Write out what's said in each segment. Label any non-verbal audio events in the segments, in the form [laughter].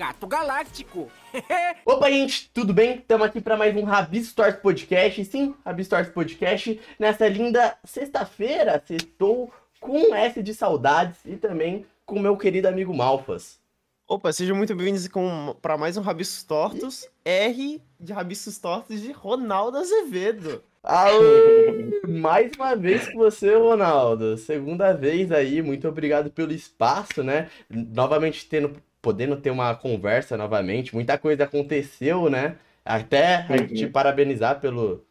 Gato Galáctico. [laughs] Opa, gente, tudo bem? Estamos aqui para mais um Rabi Stories Podcast. Sim, Rabi Stories Podcast. Nessa linda sexta-feira, estou com S de saudades e também com meu querido amigo Malfas. Opa, sejam muito bem-vindos para mais um Rabiscos Tortos. R de Rabiscos Tortos de Ronaldo Azevedo. Aê! [laughs] Mais uma vez com você, Ronaldo. Segunda vez aí, muito obrigado pelo espaço, né? Novamente tendo, podendo ter uma conversa novamente. Muita coisa aconteceu, né? Até a gente te uhum. parabenizar pelo.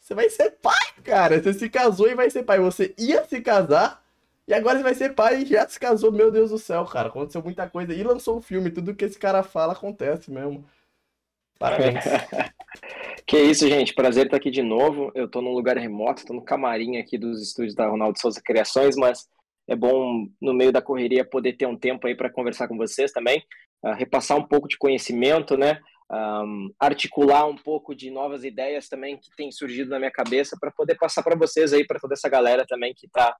Você vai ser pai, cara. Você se casou e vai ser pai. Você ia se casar e agora você vai ser pai e já se casou. Meu Deus do céu, cara. Aconteceu muita coisa. E lançou um filme. Tudo que esse cara fala acontece mesmo. Parabéns. [laughs] Que isso, gente. Prazer estar aqui de novo. Eu estou num lugar remoto, estou no camarim aqui dos estúdios da Ronaldo Souza Criações, mas é bom, no meio da correria, poder ter um tempo aí para conversar com vocês também, uh, repassar um pouco de conhecimento, né? Um, articular um pouco de novas ideias também que tem surgido na minha cabeça para poder passar para vocês aí, para toda essa galera também que está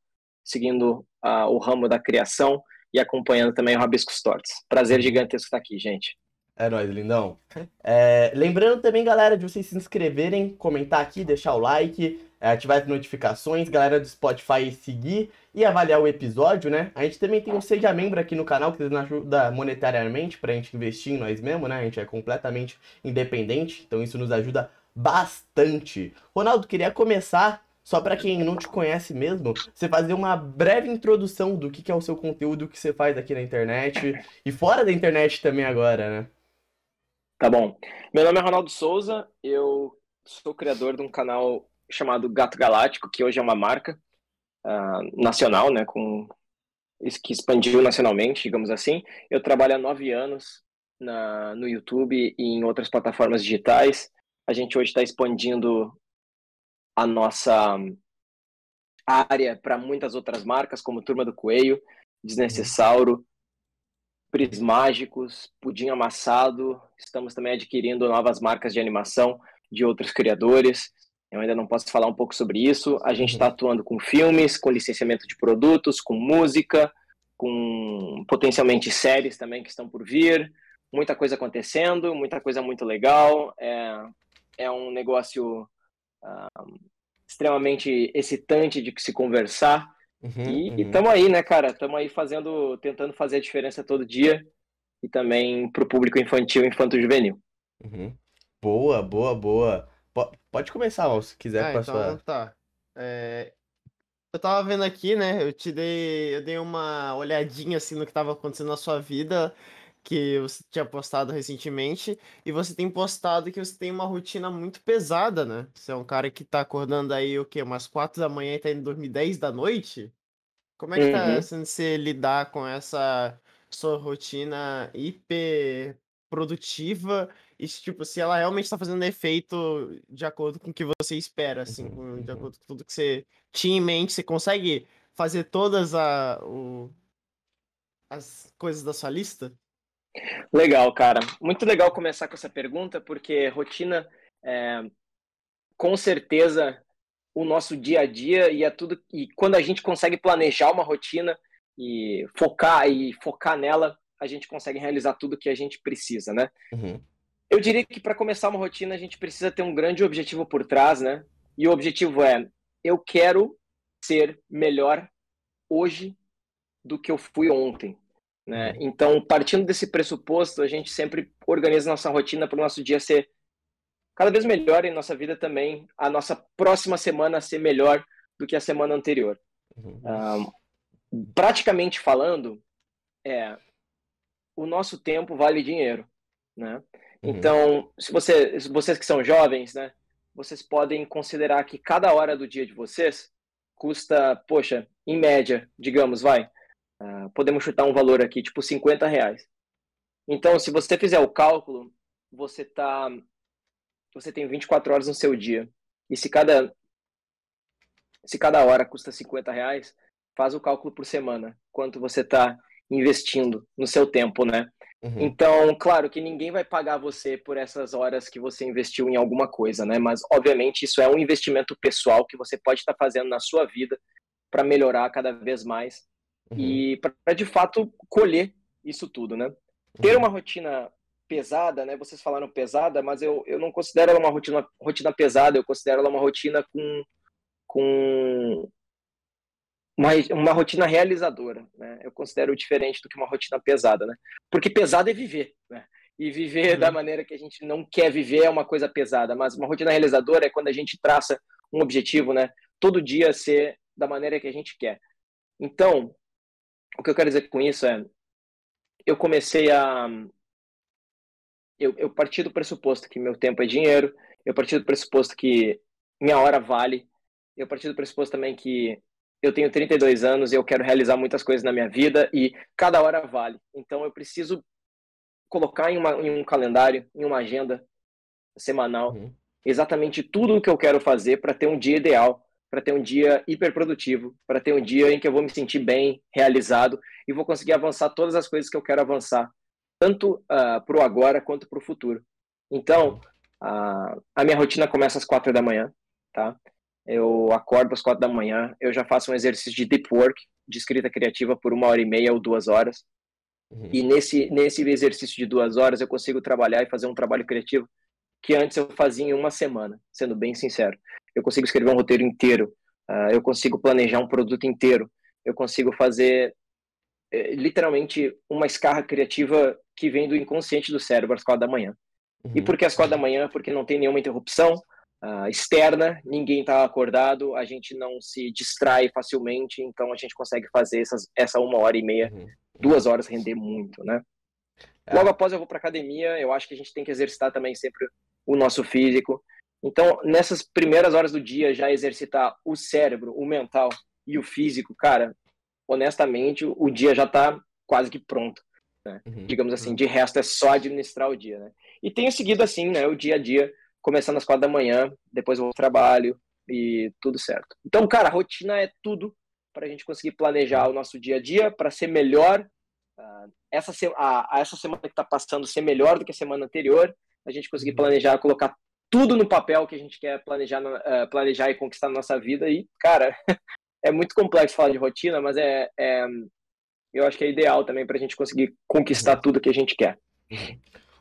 seguindo uh, o ramo da criação e acompanhando também o Rabiscos Tortos. Prazer gigantesco estar aqui, gente. É nóis, lindão. [laughs] É, lembrando também, galera, de vocês se inscreverem, comentar aqui, deixar o like, ativar as notificações, galera do Spotify seguir e avaliar o episódio, né? A gente também tem um Seja Membro aqui no canal que nos ajuda monetariamente pra gente investir em nós mesmos, né? A gente é completamente independente, então isso nos ajuda bastante. Ronaldo, queria começar, só para quem não te conhece mesmo, você fazer uma breve introdução do que é o seu conteúdo, o que você faz aqui na internet e fora da internet também agora, né? Tá bom. Meu nome é Ronaldo Souza, eu sou criador de um canal chamado Gato Galáctico, que hoje é uma marca uh, nacional, né, com que expandiu nacionalmente, digamos assim. Eu trabalho há nove anos na, no YouTube e em outras plataformas digitais. A gente hoje está expandindo a nossa área para muitas outras marcas, como Turma do Coelho, Desnecessauro, Prismágicos, Pudim Amassado. Estamos também adquirindo novas marcas de animação de outros criadores. Eu ainda não posso falar um pouco sobre isso. A gente está uhum. atuando com filmes, com licenciamento de produtos, com música, com potencialmente séries também que estão por vir. Muita coisa acontecendo, muita coisa muito legal. É, é um negócio uh, extremamente excitante de se conversar. Uhum, e estamos uhum. aí, né, cara? Estamos aí fazendo, tentando fazer a diferença todo dia e também para o público infantil e infanto-juvenil. Uhum. Boa, boa, boa. Pode começar, se quiser, ah, então, sua... tá. É... Eu tava vendo aqui, né? Eu te dei, eu dei uma olhadinha assim no que tava acontecendo na sua vida que você tinha postado recentemente, e você tem postado que você tem uma rotina muito pesada, né? Você é um cara que tá acordando aí, o quê? Umas quatro da manhã e tá indo dormir 10 da noite? Como é que tá uhum. sendo você lidar com essa sua rotina hiper produtiva e, tipo, se ela realmente tá fazendo efeito de acordo com o que você espera, assim, uhum. de acordo com tudo que você tinha em mente, você consegue fazer todas a, o, as coisas da sua lista? Legal, cara. Muito legal começar com essa pergunta, porque rotina, é, com certeza, o nosso dia a dia e é tudo. E quando a gente consegue planejar uma rotina e focar e focar nela, a gente consegue realizar tudo que a gente precisa, né? Uhum. Eu diria que para começar uma rotina a gente precisa ter um grande objetivo por trás, né? E o objetivo é: eu quero ser melhor hoje do que eu fui ontem. Né? Uhum. Então, partindo desse pressuposto, a gente sempre organiza nossa rotina para o nosso dia ser cada vez melhor em nossa vida também, a nossa próxima semana ser melhor do que a semana anterior. Uhum. Um, praticamente falando, é, o nosso tempo vale dinheiro, né? Uhum. Então, se você, vocês que são jovens, né, vocês podem considerar que cada hora do dia de vocês custa, poxa, em média, digamos, vai, Uh, podemos chutar um valor aqui, tipo 50 reais. Então, se você fizer o cálculo, você tá, você tem 24 horas no seu dia. E se cada, se cada hora custa 50 reais, faz o cálculo por semana, quanto você está investindo no seu tempo, né? Uhum. Então, claro que ninguém vai pagar você por essas horas que você investiu em alguma coisa, né? Mas, obviamente, isso é um investimento pessoal que você pode estar tá fazendo na sua vida para melhorar cada vez mais uhum. e para de fato colher isso tudo, né? Ter uhum. uma rotina pesada, né? Vocês falaram pesada, mas eu, eu não considero ela uma rotina, rotina pesada, eu considero ela uma rotina com, com uma, uma rotina realizadora, né? Eu considero diferente do que uma rotina pesada, né? Porque pesada é viver, né? E viver uhum. da maneira que a gente não quer viver é uma coisa pesada, mas uma rotina realizadora é quando a gente traça um objetivo, né? Todo dia ser da maneira que a gente quer. Então, o que eu quero dizer com isso é, eu comecei a, eu, eu parti do pressuposto que meu tempo é dinheiro, eu parti do pressuposto que minha hora vale, eu parti do pressuposto também que eu tenho 32 anos e eu quero realizar muitas coisas na minha vida e cada hora vale. Então eu preciso colocar em, uma, em um calendário, em uma agenda semanal, uhum. exatamente tudo o que eu quero fazer para ter um dia ideal, para ter um dia hiperprodutivo, para ter um dia em que eu vou me sentir bem, realizado e vou conseguir avançar todas as coisas que eu quero avançar, tanto uh, ah, para o agora quanto para o futuro. Então, uh, a minha rotina começa às quatro da manhã, tá? Eu acordo às quatro da manhã, eu já faço um exercício de deep work, de escrita criativa por uma hora e meia ou duas horas. Uhum. E nesse, nesse exercício de duas horas eu consigo trabalhar e fazer um trabalho criativo que antes eu fazia em uma semana, sendo bem sincero. Eu consigo escrever um roteiro inteiro, uh, eu consigo planejar um produto inteiro, eu consigo fazer é, literalmente uma escarra criativa que vem do inconsciente do cérebro às quatro da manhã. Uhum. E por que às quatro da manhã? Porque não tem nenhuma interrupção uh, externa, ninguém está acordado, a gente não se distrai facilmente, então a gente consegue fazer essas, essa uma hora e meia, uhum. duas horas render muito, né? É. Logo após eu vou para academia, eu acho que a gente tem que exercitar também sempre o nosso físico. Então, nessas primeiras horas do dia, já exercitar o cérebro, o mental e o físico, cara, honestamente, o dia já está quase que pronto. Né? Uhum, Digamos assim, uhum. de resto é só administrar o dia, né? E tenho seguido assim, né, o dia a dia, começando às quatro da manhã, depois vou ao trabalho e tudo certo. Então, cara, a rotina é tudo para a gente conseguir planejar o nosso dia a dia para ser melhor. Uh, essa, a, a essa semana que está passando ser melhor do que a semana anterior, a gente conseguir uhum. planejar, colocar tudo no papel que a gente quer planejar, uh, planejar e conquistar na nossa vida. E, cara, [laughs] é muito complexo falar de rotina, mas é, é eu acho que é ideal também para a gente conseguir conquistar uhum. tudo que a gente quer.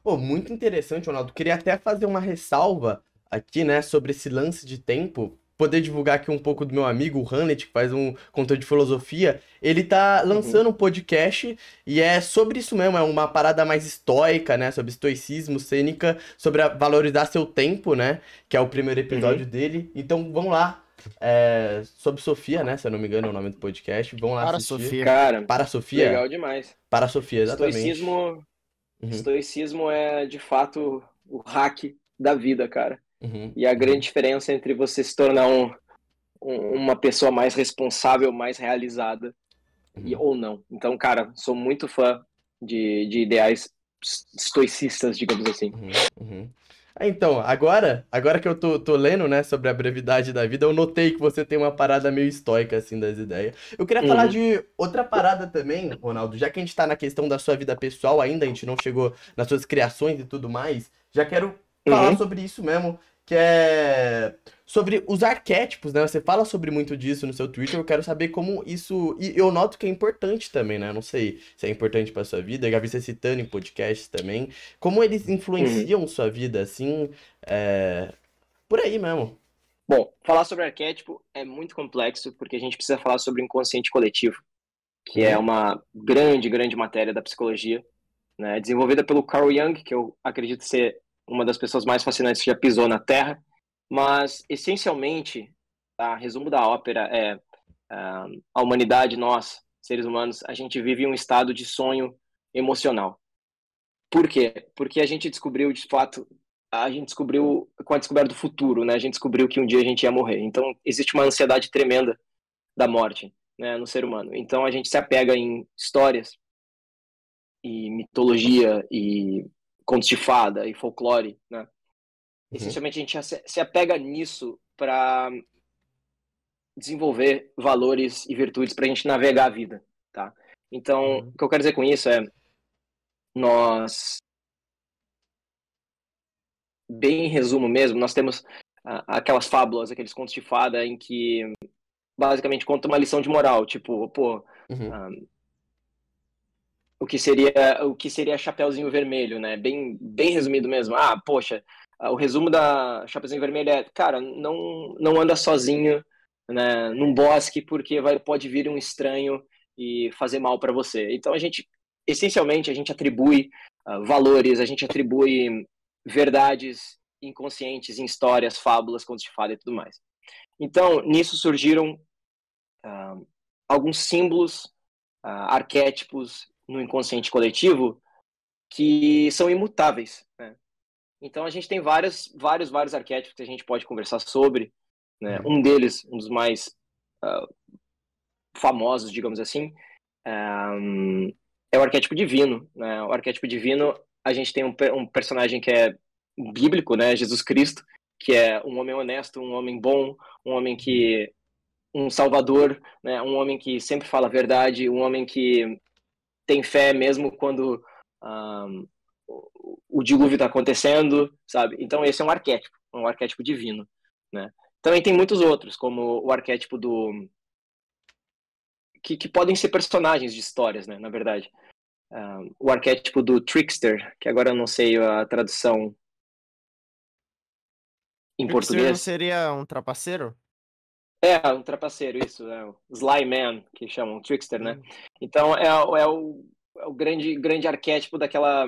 Oh, muito interessante, Ronaldo. Queria até fazer uma ressalva aqui, né, sobre esse lance de tempo. Poder divulgar aqui um pouco do meu amigo, o Hanet, que faz um conteúdo de filosofia. Ele tá uhum. lançando uhum. um podcast e é sobre isso mesmo, é uma parada mais estoica, né? Sobre estoicismo, cênica, sobre valorizar seu tempo, né? Que é o primeiro episódio uhum. dele. Então vamos lá, é, sobre Sofia, né? Se eu não me engano é o nome do podcast. Vamos lá Para assistir. Sofia. Cara, Para Sofia. Legal demais. Para Sofia, exatamente. Estoicismo, uhum. estoicismo é, de fato, o hack da vida, cara. Uhum. E a grande diferença entre você se tornar um, um, uma pessoa mais responsável, mais realizada, uhum. e, ou não. Então, cara, sou muito fã de, de ideais estoicistas, digamos assim. Uhum. Uhum. Ah, então, agora, agora que eu tô, tô lendo, né, sobre a brevidade da vida, eu notei que você tem uma parada meio estoica, assim, das ideias. Eu queria uhum. falar de outra parada também, Ronaldo, já que a gente tá na questão da sua vida pessoal ainda, a gente não chegou nas suas criações e tudo mais, já quero falar uhum. sobre isso mesmo que é sobre os arquétipos, né? Você fala sobre muito disso no seu Twitter, eu quero saber como isso. E eu noto que é importante também, né? não sei se é importante para sua vida, eu já vi você citando em podcasts também. Como eles influenciam uhum. sua vida, assim, é... por aí mesmo. Bom, falar sobre arquétipo é muito complexo, porque a gente precisa falar sobre inconsciente coletivo, que uhum. é uma grande, grande matéria da psicologia, né? desenvolvida pelo Carl Jung, que eu acredito ser uma das pessoas mais fascinantes que já pisou na Terra, mas essencialmente, tá, resumo da ópera é uh, a humanidade, nós, seres humanos, a gente vive um estado de sonho emocional. Por quê? Porque a gente descobriu, de fato, a gente descobriu com a descoberta do futuro, né? A gente descobriu que um dia a gente ia morrer. Então existe uma ansiedade tremenda da morte, né, no ser humano. Então a gente se apega em histórias e mitologia e contos de fada e folclore, né? Uhum. Essencialmente a gente se apega nisso para desenvolver valores e virtudes para a gente navegar a vida, tá? Então, uhum. o que eu quero dizer com isso é nós bem em resumo mesmo, nós temos aquelas fábulas, aqueles contos de fada em que basicamente conta uma lição de moral, tipo, pô, uhum. um, o que seria o que seria Chapeuzinho Vermelho, né? Bem, bem resumido mesmo. Ah, poxa, o resumo da Chapeuzinho Vermelho é, cara, não, não anda sozinho né, num bosque porque vai, pode vir um estranho e fazer mal para você. Então a gente, essencialmente, a gente atribui uh, valores, a gente atribui verdades inconscientes em histórias, fábulas, contos de fada e tudo mais. Então nisso surgiram uh, alguns símbolos, uh, arquétipos no inconsciente coletivo que são imutáveis. Né? Então a gente tem vários, vários, vários arquétipos que a gente pode conversar sobre. Né? Uhum. Um deles, um dos mais uh, famosos, digamos assim, um, é o arquétipo divino. Né? O arquétipo divino, a gente tem um, um personagem que é bíblico, né? Jesus Cristo, que é um homem honesto, um homem bom, um homem que um salvador, né? Um homem que sempre fala a verdade, um homem que tem fé mesmo quando um, o dilúvio está acontecendo, sabe? Então esse é um arquétipo, um arquétipo divino, né? Também tem muitos outros, como o arquétipo do que, que podem ser personagens de histórias, né? Na verdade, um, o arquétipo do trickster, que agora eu não sei a tradução em português. Não seria um trapaceiro? É, um trapaceiro, isso. É o Sly Man, que chamam, trickster, né? Hum. Então, é, é, o, é o grande, grande arquétipo daquela,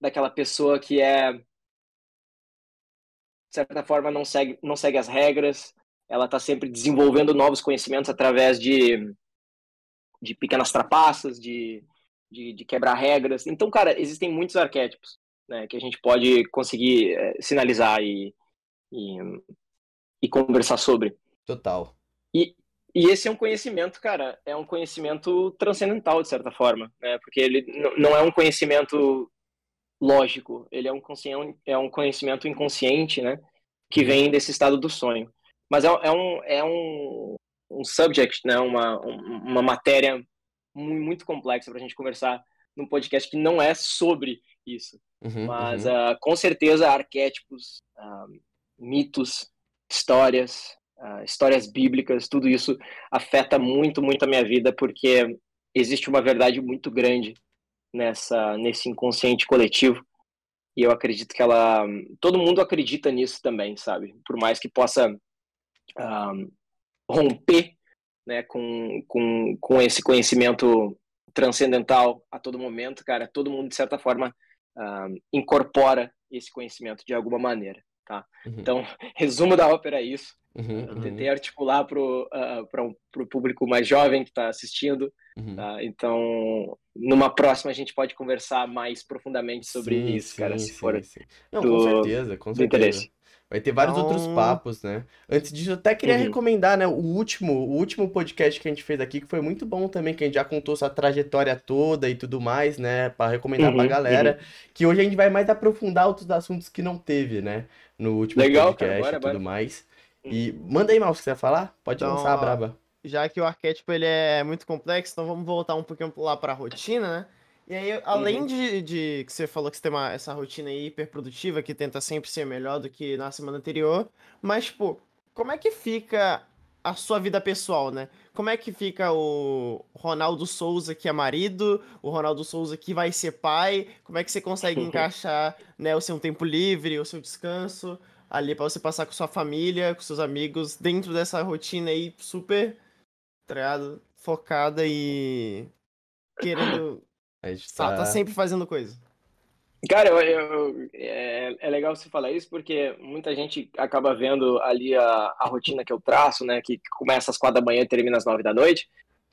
daquela pessoa que é, de certa forma, não segue, não segue as regras, ela está sempre desenvolvendo novos conhecimentos através de, de pequenas trapaças, de, de, de quebrar regras. Então, cara, existem muitos arquétipos né, que a gente pode conseguir é, sinalizar e, e, e conversar sobre. Total. E, e esse é um conhecimento, cara, é um conhecimento transcendental, de certa forma, né? Porque ele não é um conhecimento lógico, ele é um, é um conhecimento inconsciente, né? Que vem desse estado do sonho. Mas é, é um, é um, um subject, né? Uma, uma matéria muito complexa para a gente conversar num podcast que não é sobre isso. Uhum, Mas, uhum. Uh, com certeza, arquétipos, uh, mitos, histórias, uh, histórias bíblicas, tudo isso afeta muito, muito a minha vida, porque existe uma verdade muito grande nessa nesse inconsciente coletivo. E eu acredito que ela todo mundo acredita nisso também sabe? Por mais que possa um, romper né com, com, com esse conhecimento transcendental a todo momento cara todo mundo de certa forma um, incorpora esse conhecimento de alguma maneira tá? Uhum. então [laughs] resumo da ópera é isso Uhum, eu tentei uhum. articular para o uh, público mais jovem que está assistindo. Uhum. Tá? Então, numa próxima a gente pode conversar mais profundamente sobre sim, isso, sim, cara, se sim, for Não, do, com certeza, com certeza. interesse. Vai ter vários então... outros papos, né? Antes disso, eu até queria uhum. recomendar, né, o último, o último podcast que a gente fez aqui, que foi muito bom também, que a gente já contou sua trajetória toda e tudo mais, né, para recomendar uhum, pra galera, uhum. que hoje a gente vai mais aprofundar outros assuntos que não teve, né, no último Legal, podcast cara, bora, e tudo bora. mais. E manda aí, Mal, se você quiser falar, pode então, lançar a braba. Já que o arquétipo ele é muito complexo, então vamos voltar um pouquinho lá pra rotina, né? E aí, além uhum. de, de que você falou que você tem uma, essa rotina hiper produtiva, que tenta sempre ser melhor do que na semana anterior, mas, tipo, como é que fica a sua vida pessoal, né? Como é que fica o Ronaldo Souza que é marido, o Ronaldo Souza que vai ser pai? Como é que você consegue [laughs] encaixar, né, o seu tempo livre, o seu descanso? Ali para você passar com sua família, com seus amigos, dentro dessa rotina aí super, tá focada e querendo. [coughs] A gente tá... tá sempre fazendo coisa. Cara, eu, eu, é, é, legal você falar isso porque muita gente acaba vendo ali a, a rotina que eu traço, né? Que começa às quatro da manhã e termina às nove da noite,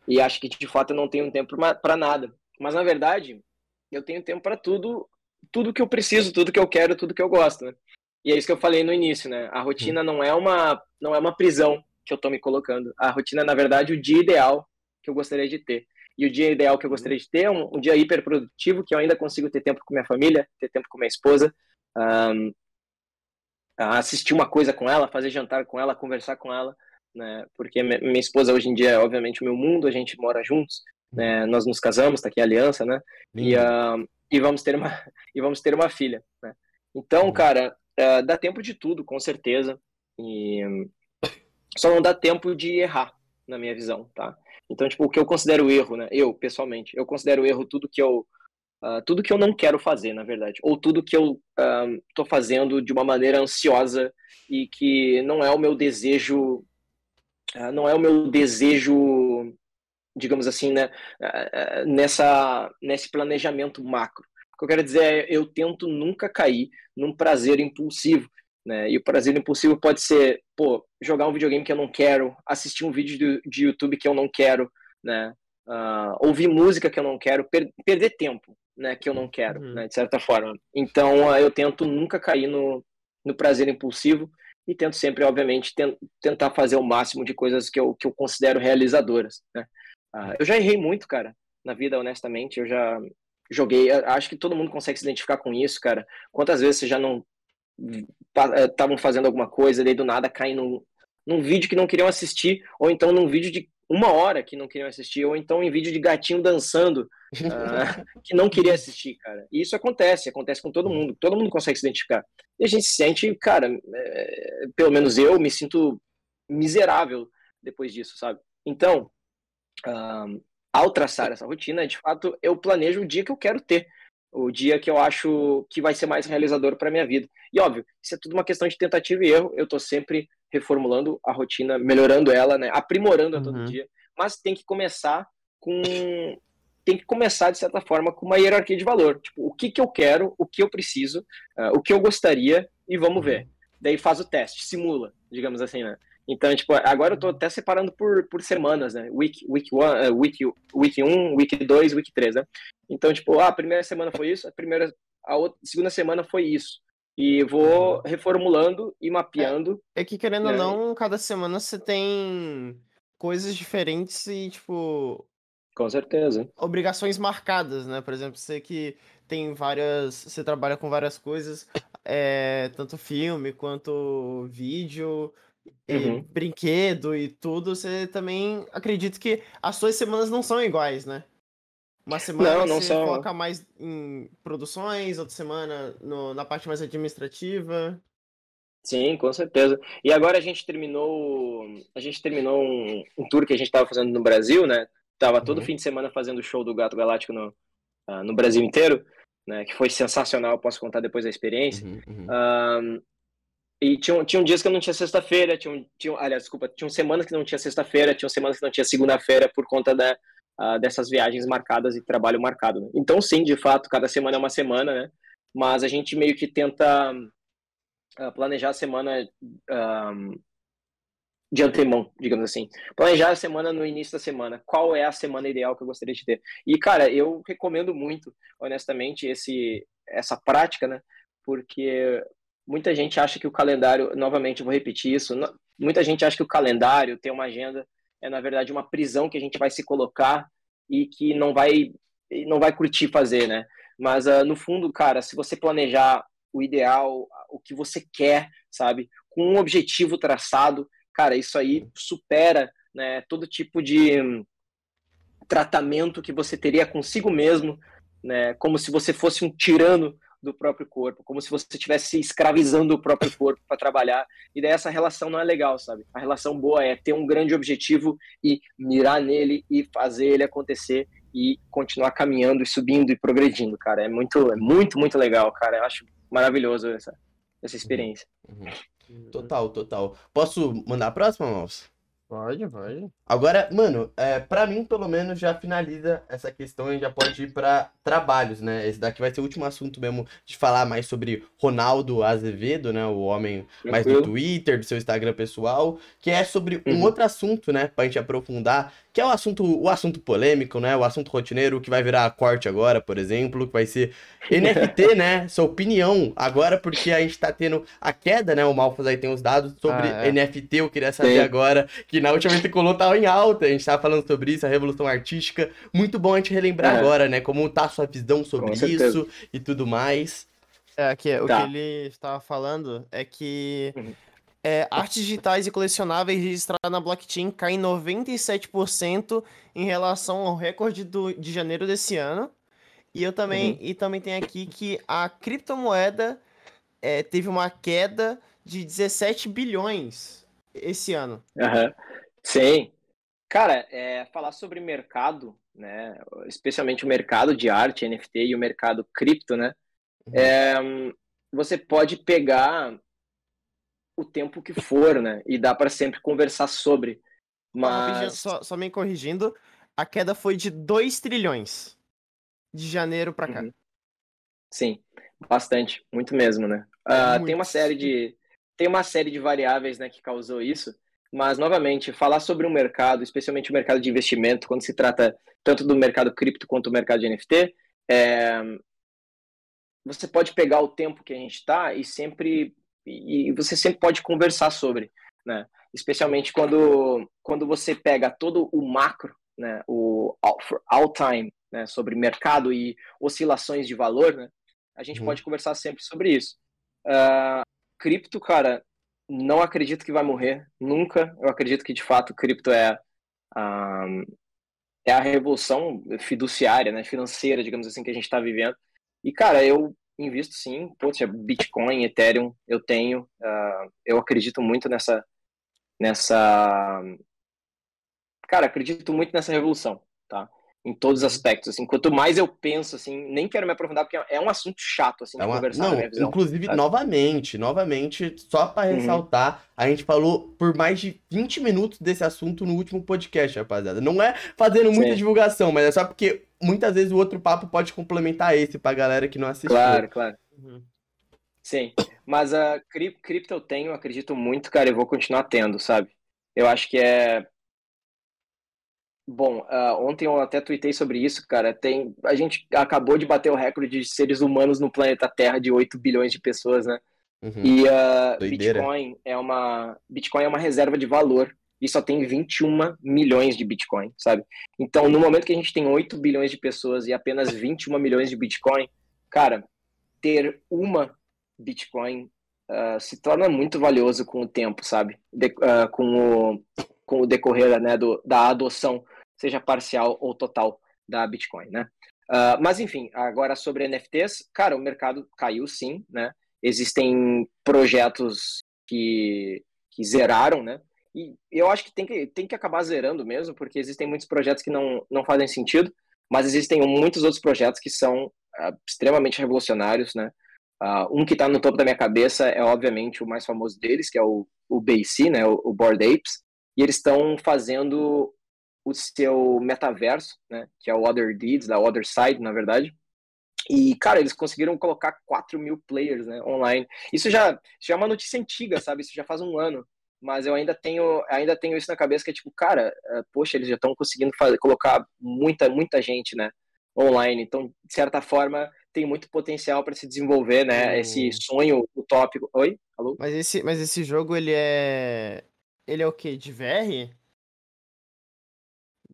e acho que de fato eu não tenho tempo para nada. Mas na verdade, eu tenho tempo para tudo, tudo que eu preciso, tudo que eu quero, tudo que eu gosto, né? E é isso que eu falei no início, né? A rotina não é uma não é uma prisão que eu tô me colocando. A rotina, na verdade, o dia ideal que eu gostaria de ter. E o dia ideal que eu gostaria de ter é um, um dia hiperprodutivo, que eu ainda consigo ter tempo com minha família, ter tempo com minha esposa, um, assistir uma coisa com ela, fazer jantar com ela, conversar com ela, né? Porque minha esposa hoje em dia é, obviamente, o meu mundo, a gente mora juntos, né? Nós nos casamos, tá aqui a aliança, né? E, uh, e vamos ter uma [laughs] e vamos ter uma filha, né? Então, cara, Uh, dá tempo de tudo, com certeza. E só não dá tempo de errar, na minha visão, tá? Então, tipo, o que eu considero erro, né? Eu, pessoalmente, eu considero erro tudo que eu uh, tudo que eu não quero fazer, na verdade, ou tudo que eu estou uh, fazendo de uma maneira ansiosa e que não é o meu desejo, uh, não é o meu desejo, digamos assim, né? nessa nesse planejamento macro. Que eu quero dizer é, eu tento nunca cair num prazer impulsivo. Né? E o prazer impulsivo pode ser, pô, jogar um videogame que eu não quero, assistir um vídeo de, de YouTube que eu não quero, né? Uh, ouvir música que eu não quero, per perder tempo, né? Que eu não quero, uhum. né? De certa forma. Então, uh, eu tento nunca cair no, no prazer impulsivo e tento sempre, obviamente, ten tentar fazer o máximo de coisas que eu, que eu considero realizadoras, né? Uh, eu já errei muito, cara, na vida, honestamente. Eu já joguei, acho que todo mundo consegue se identificar com isso, cara. Quantas vezes você já não estavam fazando alguma coisa, daí do nada caem num, num vídeo que não queriam assistir, ou então num vídeo de uma hora que não queriam assistir, ou então em vídeo de gatinho dançando uh, [laughs] que não queria assistir, cara. E isso acontece, acontece com todo mundo, todo mundo consegue se identificar. E a gente se sente, cara, é, pelo menos eu me sinto miserável depois disso, sabe? Então, uh, ao traçar essa rotina, de fato, eu planejo o dia que eu quero ter o dia que eu acho que vai ser mais realizador para minha vida. E óbvio, isso é tudo uma questão de tentativa e erro. Eu estou sempre reformulando a rotina, melhorando ela, né, aprimorando a todo uhum. dia. Mas tem que começar com tem que começar de certa forma com uma hierarquia de valor. Tipo, o que que eu quero, o que eu preciso, uh, o que eu gostaria e vamos ver. Uhum. Daí faz o teste, simula, digamos assim, né? Então, tipo, agora eu tô até separando por, por semanas, né? Week, week, one, uh, week, week 1, week 2, week 3, né? Então, tipo, ah, a primeira semana foi isso, a primeira, a outra, segunda semana foi isso. E vou uhum. reformulando e mapeando. É, é que, querendo né? ou não, cada semana você tem coisas diferentes e, tipo. Com certeza. Obrigações marcadas, né? Por exemplo, você que tem várias. Você trabalha com várias coisas, é, tanto filme quanto vídeo, uhum. brinquedo e tudo, você também acredita que as suas semanas não são iguais, né? Uma semana não, não você são... foca mais em produções, outra semana no, na parte mais administrativa. Sim, com certeza. E agora a gente terminou, a gente terminou um, um tour que a gente estava fazendo no Brasil, né? Tava todo uhum. fim de semana fazendo o show do Gato Galáctico no, uh, no Brasil inteiro, né? Que foi sensacional, posso contar depois da experiência. Uhum, uhum. E tinham, tinham dias que eu não tinha sexta-feira, tinham, tinham, aliás, desculpa, tinham semanas que não tinha sexta-feira, tinham semanas que não tinha segunda-feira por conta da, uh, dessas viagens marcadas e trabalho marcado. Né? Então, sim, de fato, cada semana é uma semana, né? Mas a gente meio que tenta uh, planejar a semana de antemão, digamos assim. Planejar a semana no início da semana. Qual é a semana ideal que eu gostaria de ter? E, cara, eu recomendo muito, honestamente, esse, essa prática, né? Porque muita gente acha que o calendário, novamente vou repetir isso, muita gente acha que o calendário, ter uma agenda, é na verdade uma prisão que a gente vai se colocar e que não vai não vai curtir fazer, né? Mas uh, no fundo, cara, se você planejar o ideal, o que você quer, sabe, com um objetivo traçado, cara, isso aí supera, né, todo tipo de tratamento que você teria consigo mesmo, né, como se você fosse um tirano do próprio corpo, como se você estivesse escravizando o próprio corpo para trabalhar. E daí essa relação não é legal, sabe? A relação boa é ter um grande objetivo e mirar nele e fazer ele acontecer e continuar caminhando e subindo e progredindo, cara. É muito, é muito, muito legal, cara. Eu acho maravilhoso essa, essa experiência. Uhum. Total, total. Posso mandar a próxima, Mouse? Pode, pode. Agora, mano, é, para mim, pelo menos, já finaliza essa questão e já pode ir para trabalhos, né? Esse daqui vai ser o último assunto mesmo de falar mais sobre Ronaldo Azevedo, né? O homem mais do Twitter, do seu Instagram pessoal, que é sobre um uhum. outro assunto, né? Pra gente aprofundar, que é o assunto, o assunto polêmico, né? O assunto rotineiro que vai virar corte agora, por exemplo, que vai ser NFT, [laughs] né? Sua opinião agora, porque a gente tá tendo a queda, né? O Malfas aí tem os dados sobre ah, é. NFT, eu queria saber Sim. agora, que na última vez colou tava em alta, a gente tava falando sobre isso, a revolução artística. Muito bom a gente relembrar é. agora, né? Como tá a sua visão sobre isso e tudo mais. É, aqui, tá. o que ele estava falando é que uhum é, artes digitais e colecionáveis registradas na blockchain caem 97% em relação ao recorde do, de janeiro desse ano. E eu também, uhum. e também tem aqui que a criptomoeda é, teve uma queda de 17 bilhões esse ano. Uhum. Sim. Cara, é, falar sobre mercado, né? Especialmente o mercado de arte, NFT e o mercado cripto, né? Uhum. É, você pode pegar o tempo que for, né? E dá para sempre conversar sobre. Mas. Só, só me corrigindo, a queda foi de 2 trilhões de janeiro para cá. Uhum. Sim, bastante, muito mesmo, né? Uh, tem uma série de tem uma série de variáveis, né, que causou isso. Mas novamente, falar sobre o um mercado, especialmente o mercado de investimento, quando se trata tanto do mercado cripto quanto do mercado de NFT, é... você pode pegar o tempo que a gente está e sempre e você sempre pode conversar sobre, né? Especialmente quando quando você pega todo o macro né, o all time, né, sobre mercado e oscilações de valor, né, a gente uhum. pode conversar sempre sobre isso. Uh, cripto, cara, não acredito que vai morrer, nunca. Eu acredito que, de fato, cripto é, uh, é a revolução fiduciária, né, financeira, digamos assim, que a gente está vivendo. E, cara, eu invisto sim, putz, é Bitcoin, Ethereum, eu tenho, uh, eu acredito muito nessa, nessa cara, acredito muito nessa revolução, tá? Em todos os aspectos, assim. Quanto mais eu penso, assim, nem quero me aprofundar, porque é um assunto chato, assim, é uma... conversar, Não, visão, inclusive, sabe? novamente, novamente, só para uhum. ressaltar, uhum. a gente falou por mais de 20 minutos desse assunto no último podcast, rapaziada. Não é fazendo muita Sim. divulgação, mas é só porque muitas vezes o outro papo pode complementar esse pra galera que não assistiu. Claro, claro. Uhum. Sim, mas a uh, cripto eu tenho, acredito muito, cara, eu vou continuar tendo, sabe? Eu acho que é Bom, uh, ontem eu até tuitei sobre isso, cara. Tem, a gente acabou de bater o recorde de seres humanos no planeta Terra de 8 bilhões de pessoas, né? Uhum. E uh, Bitcoin é uma Bitcoin é uma reserva de valor e só tem 21 milhões de Bitcoin, sabe? Então, no momento que a gente tem 8 bilhões de pessoas e apenas 21 milhões de Bitcoin, cara, ter uma Bitcoin uh, se torna muito valioso com o tempo, sabe? De, com, o, com o decorrer né, do, da adoção seja parcial ou total da Bitcoin, né? Uh, mas enfim, agora sobre NFTs, cara, o mercado caiu sim, né? Existem projetos que, que zeraram, né? E eu acho que tem, que tem que acabar zerando mesmo, porque existem muitos projetos que não, não fazem sentido, mas existem muitos outros projetos que são uh, extremamente revolucionários, né? Uh, um que está no topo da minha cabeça é, obviamente, o mais famoso deles, que é o, o BAC, né? O, o Bored Apes. E eles estão fazendo o seu metaverso, né, que é o Other Deeds, da Other Side, na verdade. E, cara, eles conseguiram colocar 4 mil players né, online. Isso já, já é uma notícia antiga, sabe? Isso já faz um ano. Mas eu ainda tenho, ainda tenho isso na cabeça, que é tipo, cara, eh, poxa, eles já estão conseguindo fazer, colocar muita, muita gente, né, online. Então, de certa forma, tem muito potencial para se desenvolver, né, esse sonho utópico. Oi? Alô? Mas esse, mas esse jogo, ele é... Ele é o quê? De VR?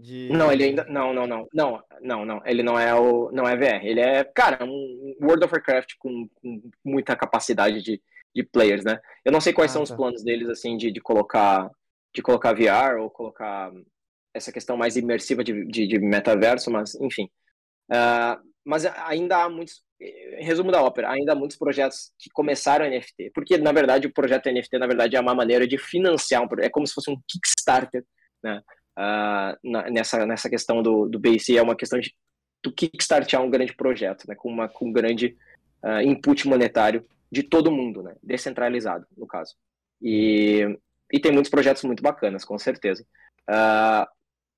De... Não, ele ainda. Não, não, não. Não, não, não. Ele não é o. Não é VR. Ele é, cara, um World of Warcraft com, com muita capacidade de, de players, né? Eu não sei quais ah, são tá. os planos deles, assim, de, de colocar. De colocar VR ou colocar essa questão mais imersiva de, de, de metaverso, mas enfim. Uh, mas ainda há muitos. Resumo da ópera, ainda há muitos projetos que começaram NFT. Porque, na verdade, o projeto NFT, na verdade, é uma maneira de financiar um projeto. É como se fosse um Kickstarter, né? Uh, na, nessa, nessa questão do, do BAC é uma questão de do kickstartear um grande projeto, né, com, uma, com um grande uh, input monetário de todo mundo, né, descentralizado, no caso. E, e tem muitos projetos muito bacanas, com certeza. Uh,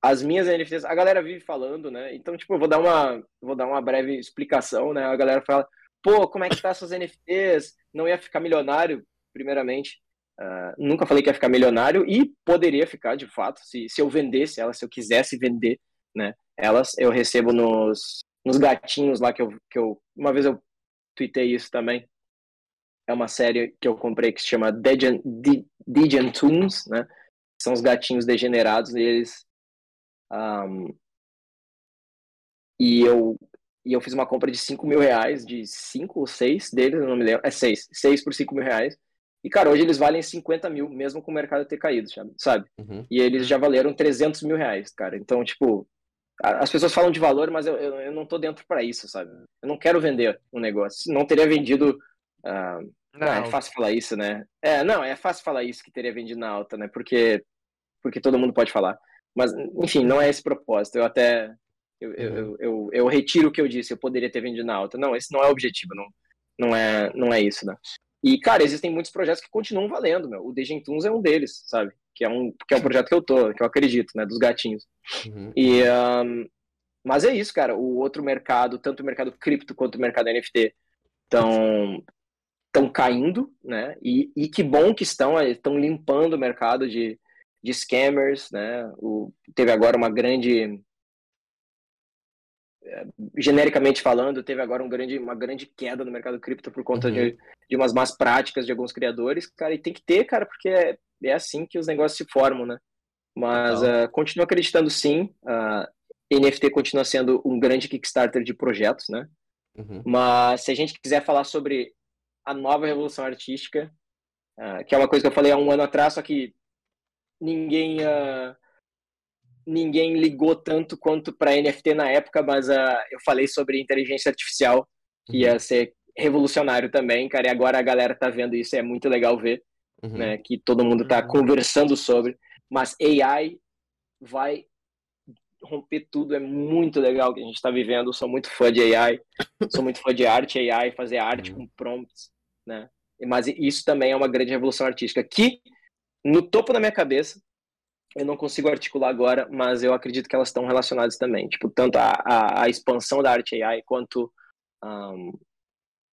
as minhas NFTs, a galera vive falando, né, então, tipo, eu vou dar uma, vou dar uma breve explicação, né, a galera fala, pô, como é que tá suas NFTs? Não ia ficar milionário, primeiramente. Uh, nunca falei que ia ficar milionário e poderia ficar de fato se, se eu vendesse elas, se eu quisesse vender né, elas. Eu recebo nos, nos gatinhos lá que eu, que eu. Uma vez eu tuitei isso também. É uma série que eu comprei que se chama Degen, Degen Toons, né? São os gatinhos degenerados e eles. Um, e eu e eu fiz uma compra de 5 mil reais, de 5 ou 6 deles, não me lembro. É 6. 6 por 5 mil reais. E, cara, hoje eles valem 50 mil, mesmo com o mercado ter caído, sabe? Uhum. E eles já valeram 300 mil reais, cara. Então, tipo, as pessoas falam de valor, mas eu, eu, eu não tô dentro para isso, sabe? Eu não quero vender um negócio. Não teria vendido. Uh... Não, ah, é fácil falar isso, né? É, não, é fácil falar isso que teria vendido na alta, né? Porque, porque todo mundo pode falar. Mas, enfim, não é esse propósito. Eu até. Eu, Uhum. eu, eu, eu, retiro o que eu disse, eu poderia ter vendido na alta. Não, esse não é o objetivo, não, não, é, não é isso, né? E, cara, existem muitos projetos que continuam valendo, meu. O Degentunes é um deles, sabe? Que é um, que é um projeto que eu tô, que eu acredito, né? Dos gatinhos. Uhum. E, um, mas é isso, cara. O outro mercado, tanto o mercado cripto quanto o mercado NFT, estão estão caindo, né? E, e que bom que estão, estão limpando o mercado de, de scammers, né? O, teve agora uma grande genericamente falando, teve agora um grande, uma grande queda no mercado cripto por conta uhum. de, de umas más práticas de alguns criadores, cara, e tem que ter, cara, porque é, é assim que os negócios se formam, né? Mas uh, continuo acreditando sim, uh, NFT continua sendo um grande Kickstarter de projetos, né? Uhum. Mas se a gente quiser falar sobre a nova revolução artística, uh, que é uma coisa que eu falei há um ano atrás, só que ninguém uh, ninguém ligou tanto quanto para NFT na época, mas uh, eu falei sobre inteligência artificial, que ia ser revolucionário também, cara, e agora a galera tá vendo isso, é muito legal ver, uhum. né, que todo mundo tá uhum. conversando sobre, mas AI vai romper tudo, é muito legal o que a gente está vivendo, sou muito fã de AI, [laughs] sou muito fã de arte AI, fazer arte uhum. com prompts, né, mas isso também é uma grande revolução artística, que no topo da minha cabeça, eu não consigo articular agora, mas eu acredito que elas estão relacionadas também, tipo, tanto a, a, a expansão da arte AI quanto um,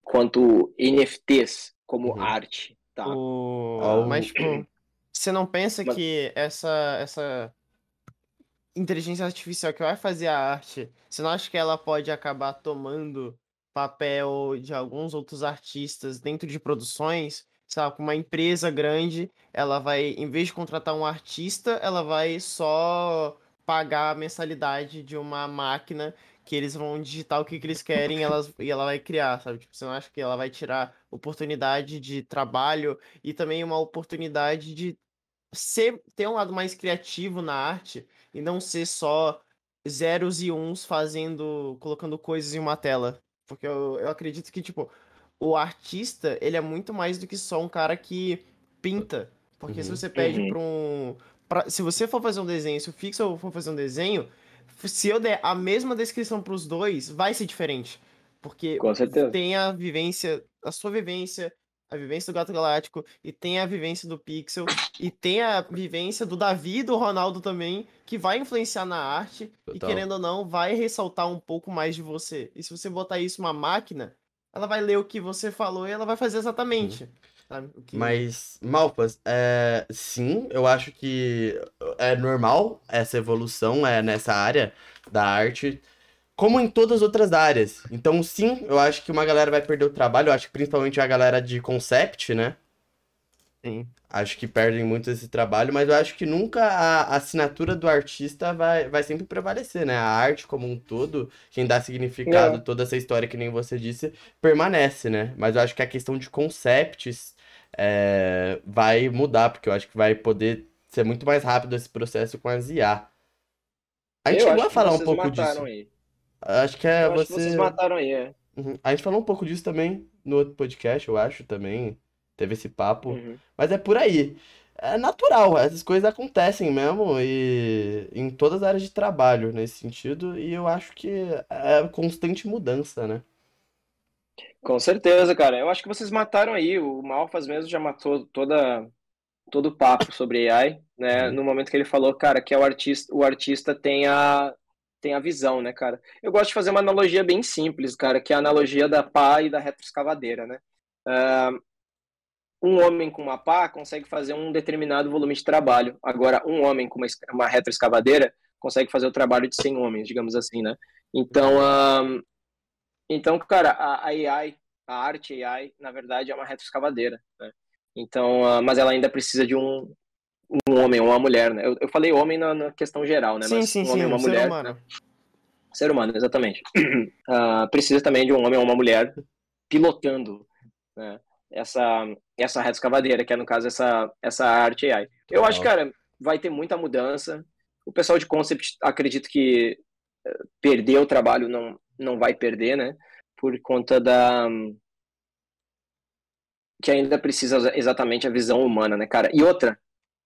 quanto NFTs como uhum. arte, tá? O... Mas, tipo, você não pensa mas... que essa, essa inteligência artificial que vai fazer a arte, você não acha que ela pode acabar tomando papel de alguns outros artistas dentro de produções? Sabe, uma empresa grande, ela vai, em vez de contratar um artista, ela vai só pagar a mensalidade de uma máquina que eles vão digitar o que, que eles querem elas, e ela vai criar, sabe? Tipo, você não acha que ela vai tirar oportunidade de trabalho e também uma oportunidade de ser, ter um lado mais criativo na arte e não ser só zeros e uns fazendo, colocando coisas em uma tela. Porque eu, eu acredito que, tipo, o artista, ele é muito mais do que só um cara que pinta. Porque uhum. se você pede uhum. pra um. Pra, se você for fazer um desenho, se o Pixel for fazer um desenho, se eu der a mesma descrição pros dois, vai ser diferente. Porque tem a vivência, a sua vivência, a vivência do Gato Galáctico, e tem a vivência do Pixel, e tem a vivência do Davi e do Ronaldo também, que vai influenciar na arte, Total. e querendo ou não, vai ressaltar um pouco mais de você. E se você botar isso numa máquina, ela vai ler o que você falou e ela vai fazer exatamente. Uhum. Que... Mas, Malpas, é, sim, eu acho que é normal essa evolução é, nessa área da arte, como em todas as outras áreas. Então, sim, eu acho que uma galera vai perder o trabalho, eu acho que principalmente a galera de concept, né? Sim. Acho que perdem muito esse trabalho, mas eu acho que nunca a assinatura do artista vai, vai sempre prevalecer, né? A arte como um todo, quem dá significado, é. toda essa história que nem você disse, permanece, né? Mas eu acho que a questão de concepts é, vai mudar, porque eu acho que vai poder ser muito mais rápido esse processo com as IA. A gente eu chegou a falar um pouco disso. Aí. Acho que é eu você. Acho que vocês mataram aí, é. Uhum. A gente falou um pouco disso também no outro podcast, eu acho também teve esse papo. Uhum. Mas é por aí. É natural, essas coisas acontecem mesmo e em todas as áreas de trabalho nesse sentido, e eu acho que é constante mudança, né? Com certeza, cara. Eu acho que vocês mataram aí. O Malfas mesmo já matou toda todo o papo sobre AI, né? Uhum. No momento que ele falou, cara, que é o artista, o artista tem a tem a visão, né, cara? Eu gosto de fazer uma analogia bem simples, cara, que é a analogia da pá e da retroescavadeira, né? Uh, um homem com uma pá consegue fazer um determinado volume de trabalho. Agora, um homem com uma, uma retroescavadeira consegue fazer o trabalho de 100 homens, digamos assim, né? Então, um, então cara, a, a, AI, a arte AI, na verdade, é uma retroescavadeira, né? Então, uh, mas ela ainda precisa de um, um homem ou uma mulher, né? Eu, eu falei homem na, na, questão geral, né? Sim, mas sim, um homem sim, uma um mulher, ser humano. Né? Ser humano, exatamente. Uh, [clears throat] precisa também de um homem ou uma mulher pilotando, né? Essa essa reta escavadeira, que é no caso essa essa arte AI. Eu acho, cara, vai ter muita mudança. O pessoal de concept acredito que perder o trabalho não não vai perder, né? Por conta da que ainda precisa exatamente a visão humana, né, cara? E outra,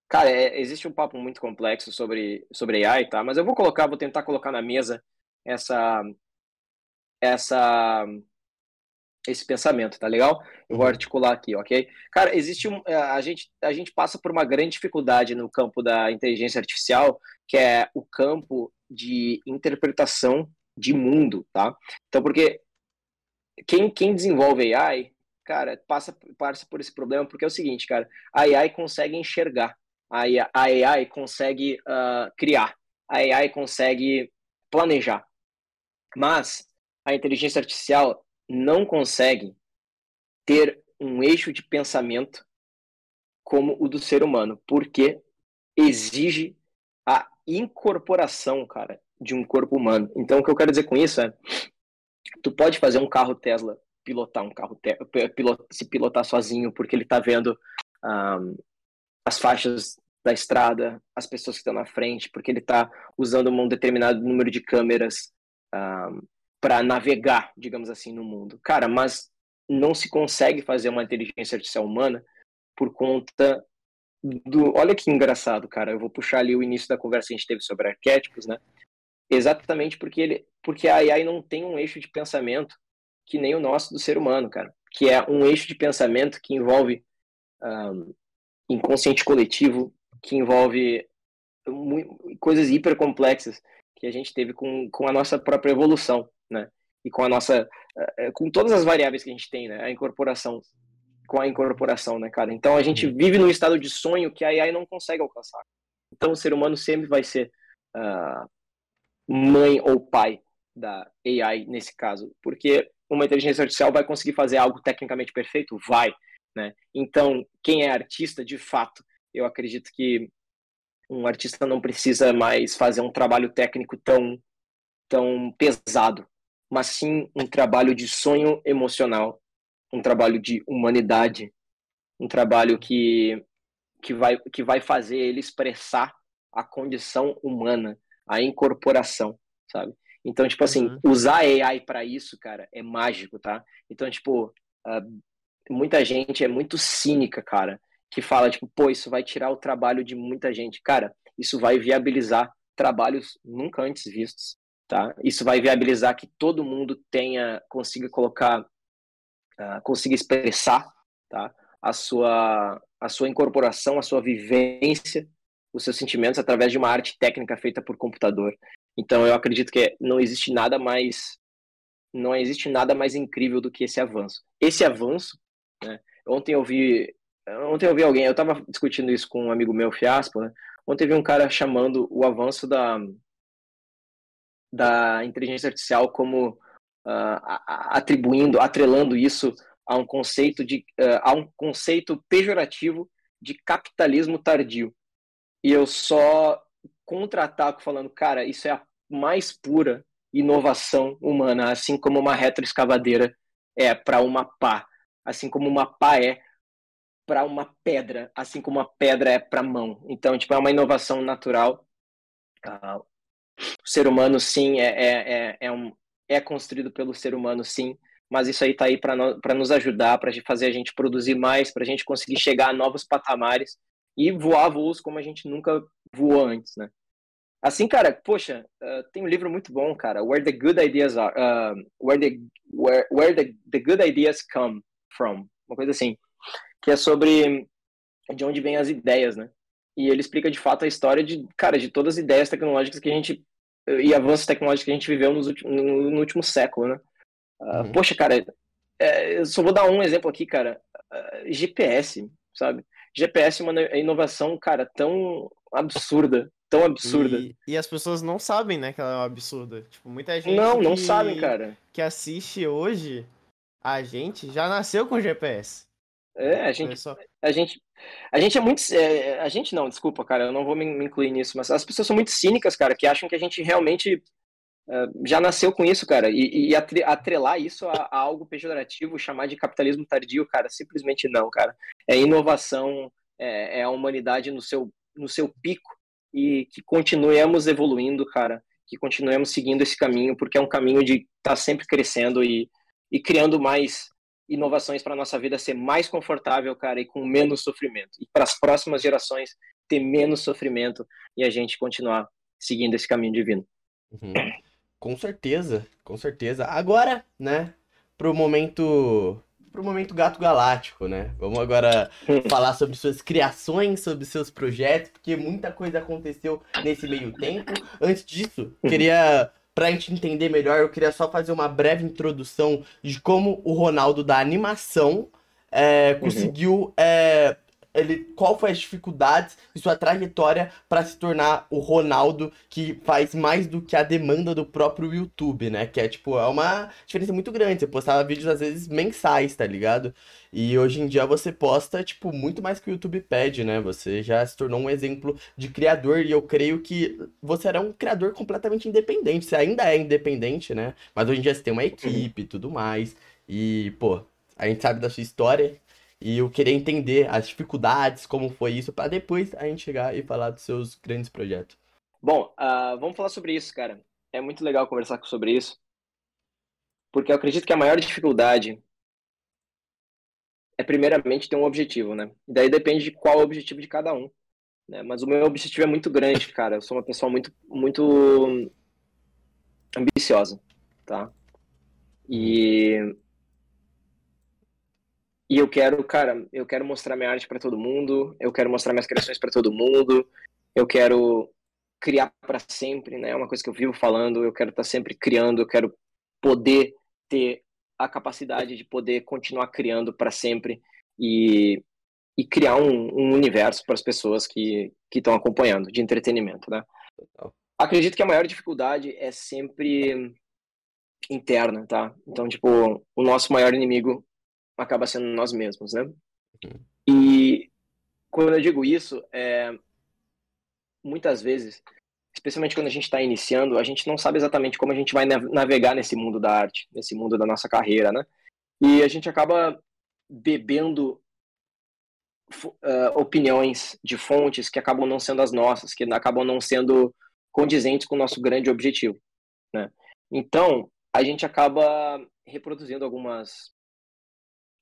Cara, é, existe um papo muito complexo sobre, sobre AI, tá? Mas eu vou colocar, vou tentar colocar na mesa essa, essa, esse pensamento, tá legal? Eu vou uhum. articular aqui, ok? Cara, existe um, é, a gente, a gente passa por uma grande dificuldade no campo da inteligência artificial, que é o campo de interpretação de mundo, tá? Então, porque quem, quem desenvolve AI, cara, passa, passa por esse problema, porque é o seguinte, cara, a AI consegue enxergar, a AI consegue uh, criar, a AI consegue planejar, mas a inteligência artificial não consegue ter um eixo de pensamento como o do ser humano, porque exige a incorporação, cara, de um corpo humano. Então, o que eu quero dizer com isso é, tu pode fazer um carro Tesla pilotar um carro pilot, se pilotar sozinho porque ele está vendo um, as faixas da estrada, as pessoas que estão na frente, porque ele está usando um determinado número de câmeras um, para navegar, digamos assim, no mundo. Cara, mas não se consegue fazer uma inteligência artificial humana por conta do. Olha que engraçado, cara. Eu vou puxar ali o início da conversa que a gente teve sobre arquétipos, né? Exatamente porque ele, porque a AI não tem um eixo de pensamento que nem o nosso do ser humano, cara. Que é um eixo de pensamento que envolve um, inconsciente coletivo, que envolve coisas hiper complexas que a gente teve com, com a nossa própria evolução né? E com a nossa, eh, com todas as variáveis que a gente tem, né? A incorporação, com a incorporação, né, cara? Então a gente uhum. vive num estado de sonho que a AI não consegue alcançar. Então o ser humano sempre vai ser uh, mãe ou pai da AI nesse caso, porque uma inteligência artificial vai conseguir fazer algo tecnicamente perfeito? Vai, né? Então, quem é artista, de fato, eu acredito que um artista não precisa mais fazer um trabalho técnico tão, tão pesado, mas sim um trabalho de sonho emocional, um trabalho de humanidade, um trabalho que, que, vai, que vai fazer ele expressar a condição humana, a incorporação, sabe? Então, tipo assim, uhum. usar AI para isso, cara, é mágico, tá? Então, tipo, uh, muita gente é muito cínica, cara, que fala, tipo, pô, isso vai tirar o trabalho de muita gente. Cara, isso vai viabilizar trabalhos nunca antes vistos tá? Isso vai viabilizar que todo mundo tenha, consiga colocar, uh, consiga expressar, tá? A sua, a sua incorporação, a sua vivência, os seus sentimentos através de uma arte técnica feita por computador. Então eu acredito que não existe nada mais, não existe nada mais incrível do que esse avanço. Esse avanço, né? Ontem eu vi, ontem eu vi alguém, eu estava discutindo isso com um amigo meu, Fiaspo, né? Ontem eu vi um cara chamando o avanço da da inteligência artificial como uh, atribuindo, atrelando isso a um conceito de uh, a um conceito pejorativo de capitalismo tardio. E eu só contra-ataco falando, cara, isso é a mais pura inovação humana, assim como uma retroescavadeira é para uma pá, assim como uma pá é para uma pedra, assim como uma pedra é para mão. Então, tipo, é uma inovação natural. Uh, o ser humano, sim, é, é, é, é, um, é construído pelo ser humano, sim, mas isso aí está aí para no, nos ajudar, para fazer a gente produzir mais, para a gente conseguir chegar a novos patamares e voar voos como a gente nunca voou antes, né? Assim, cara, poxa, uh, tem um livro muito bom, cara, Where the Good Ideas Are, uh, Where, the, where, where the, the Good Ideas Come From, uma coisa assim, que é sobre de onde vêm as ideias, né? E ele explica de fato a história de, cara, de todas as ideias tecnológicas que a gente e avanços tecnológicos que a gente viveu nos últimos, no, no último século, né? Uh, uhum. Poxa, cara, é, eu só vou dar um exemplo aqui, cara. Uh, GPS, sabe? GPS é uma inovação, cara, tão absurda, tão absurda. E, e, as pessoas não sabem, né, que ela é absurda. Tipo, muita gente Não, não que, sabem, cara. Que assiste hoje a gente já nasceu com GPS. É, a gente, a gente, a gente é muito, é, a gente não, desculpa, cara, eu não vou me, me, incluir nisso, mas as pessoas são muito cínicas, cara, que acham que a gente realmente uh, já nasceu com isso, cara, e, e atrelar isso a, a, algo pejorativo, chamar de capitalismo tardio, cara, simplesmente não, cara. É inovação, é, é a humanidade no seu, no seu pico e que continuemos evoluindo, cara, que continuemos seguindo esse caminho, porque é um caminho de estar tá sempre crescendo e, e criando mais inovações para nossa vida ser mais confortável, cara, e com menos sofrimento. E para as próximas gerações ter menos sofrimento e a gente continuar seguindo esse caminho divino. Uhum. Com certeza, com certeza. Agora, né, pro momento pro momento gato galáctico, né? Vamos agora [laughs] falar sobre suas criações, sobre seus projetos, porque muita coisa aconteceu nesse meio tempo. Antes disso, [laughs] queria pra gente entender melhor, eu queria só fazer uma breve introdução de como o Ronaldo da animação é, conseguiu é, ele, qual foi as dificuldades e sua trajetória para se tornar o Ronaldo que faz mais do que a demanda do próprio YouTube, né? Que é tipo, é uma diferença muito grande. Você postava vídeos às vezes mensais, tá ligado? E hoje em dia você posta, tipo, muito mais que o YouTube pede, né? Você já se tornou um exemplo de criador e eu creio que você era um criador completamente independente. Você ainda é independente, né? Mas hoje em dia você tem uma equipe e tudo mais. E, pô, a gente sabe da sua história e eu queria entender as dificuldades, como foi isso, para depois a gente chegar e falar dos seus grandes projetos. Bom, uh, vamos falar sobre isso, cara. É muito legal conversar sobre isso, porque eu acredito que a maior dificuldade é primeiramente ter um objetivo, né? Daí depende de qual é o objetivo de cada um. Né? Mas o meu objetivo é muito grande, cara. Eu sou uma pessoa muito, muito ambiciosa, tá? E e eu quero, cara, eu quero mostrar minha arte para todo mundo, eu quero mostrar minhas criações para todo mundo, eu quero criar para sempre, né? É uma coisa que eu vivo falando, eu quero estar tá sempre criando, eu quero poder ter a capacidade de poder continuar criando para sempre e, e criar um, um universo para as pessoas que estão acompanhando, de entretenimento, né? Acredito que a maior dificuldade é sempre interna, tá? Então, tipo, o nosso maior inimigo acaba sendo nós mesmos, né? Uhum. E quando eu digo isso, é, muitas vezes, especialmente quando a gente está iniciando, a gente não sabe exatamente como a gente vai navegar nesse mundo da arte, nesse mundo da nossa carreira, né? E a gente acaba bebendo uh, opiniões de fontes que acabam não sendo as nossas, que acabam não sendo condizentes com o nosso grande objetivo, né? Então, a gente acaba reproduzindo algumas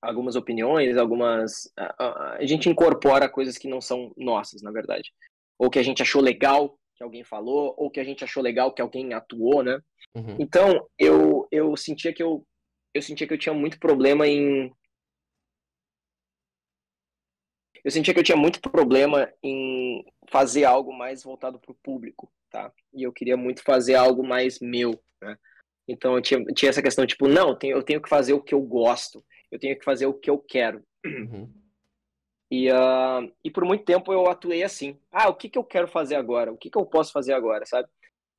algumas opiniões, algumas. A, a, gente incorpora coisas que não são nossas, na verdade. Ou que a gente achou legal que alguém falou, ou que a gente achou legal que alguém atuou, né? Uhum. Então, eu, eu sentia que eu, eu sentia que eu tinha muito problema em. Eu sentia que eu tinha muito problema em fazer algo mais voltado para o público, tá? E eu queria muito fazer algo mais meu, né? Então eu tinha, tinha essa questão, tipo, não, eu tenho que fazer o que eu gosto eu tenho que fazer o que eu quero. Uhum. E, uh, e por muito tempo eu atuei assim. Ah, o que, que eu quero fazer agora? O que, que eu posso fazer agora, sabe?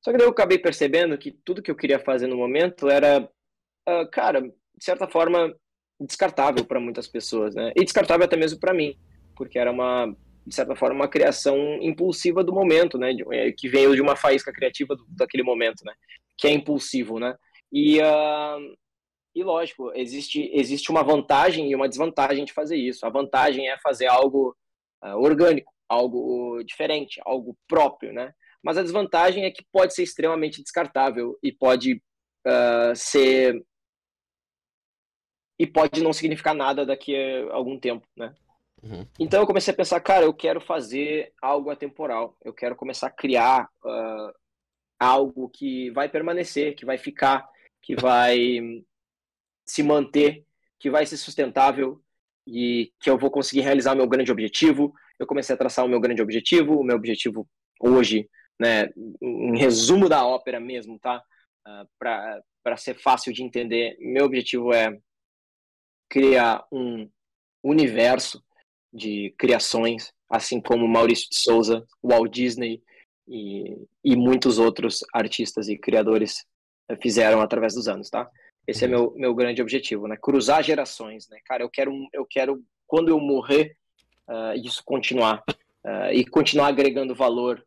Só que daí eu acabei percebendo que tudo que eu queria fazer no momento era, uh, cara, de certa forma, descartável para muitas pessoas, né? E descartável até mesmo para mim, porque era uma, de certa forma, uma criação impulsiva do momento, né? Eh, que veio de uma faísca criativa do, daquele momento, né? Que é impulsivo, né? E, uh, e lógico, existe, existe uma vantagem e uma desvantagem de fazer isso. A vantagem é fazer algo uh, orgânico, algo diferente, algo próprio, né? Mas a desvantagem é que pode ser extremamente descartável e pode uh, ser e pode não significar nada daqui a algum tempo, né? Uhum. Então eu comecei a pensar, cara, eu quero fazer algo atemporal. Eu quero começar a criar uh, algo que vai permanecer, que vai ficar, que vai se manter, que vai ser sustentável e que eu vou conseguir realizar meu grande objetivo. Eu comecei a traçar o meu grande objetivo, o meu objetivo hoje, né, em resumo da ópera mesmo, tá? Uh, ah, Para ser fácil de entender, meu objetivo é criar um universo de criações, assim como Maurício de Souza, Walt Disney e, e muitos outros artistas e criadores fizeram através dos anos, tá? Esse é meu, meu grande objetivo, né? Cruzar gerações, né? Cara, eu quero, eu quero quando eu morrer, uh, isso continuar. Uh, e continuar agregando valor,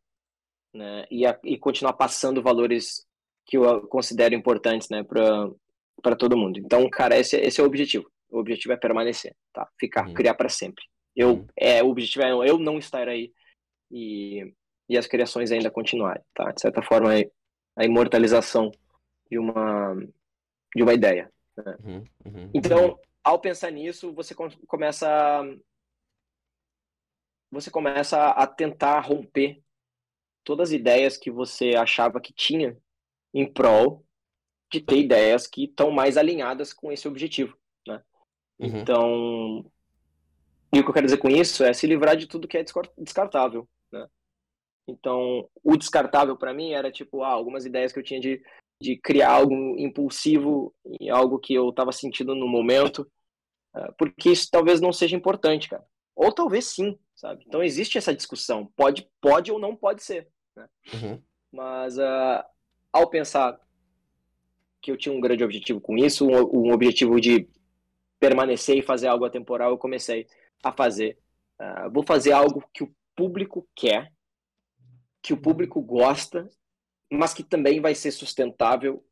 né? E, a, e continuar passando valores que eu considero importantes, né? Para todo mundo. Então, cara, esse, esse é o objetivo. O objetivo é permanecer, tá? Ficar, uhum. criar para sempre. Eu, uhum. é, o objetivo é eu não estar aí e, e as criações ainda continuarem, tá? De certa forma, a imortalização de uma de uma ideia. Né? Uhum, uhum, então, ao pensar nisso, você começa a, você começa a tentar romper todas as ideias que você achava que tinha em prol de ter ideias que estão mais alinhadas com esse objetivo, né? Uhum. Então, e o que eu quero dizer com isso é se livrar de tudo que é descartável, né? Então, o descartável para mim era tipo, ah, algumas ideias que eu tinha de, de criar algo impulsivo e algo que eu estava sentindo no momento, ah, porque isso talvez não seja importante, cara. Ou talvez sim, sabe? Então existe essa discussão, pode, pode ou não pode ser, né? Uhum. Mas uh, ao pensar que eu tinha um grande objetivo com isso, um, um, objetivo de permanecer e fazer algo atemporal, eu comecei a fazer. Uh, vou fazer algo que o público quer, que o público gosta, mas que também vai ser sustentável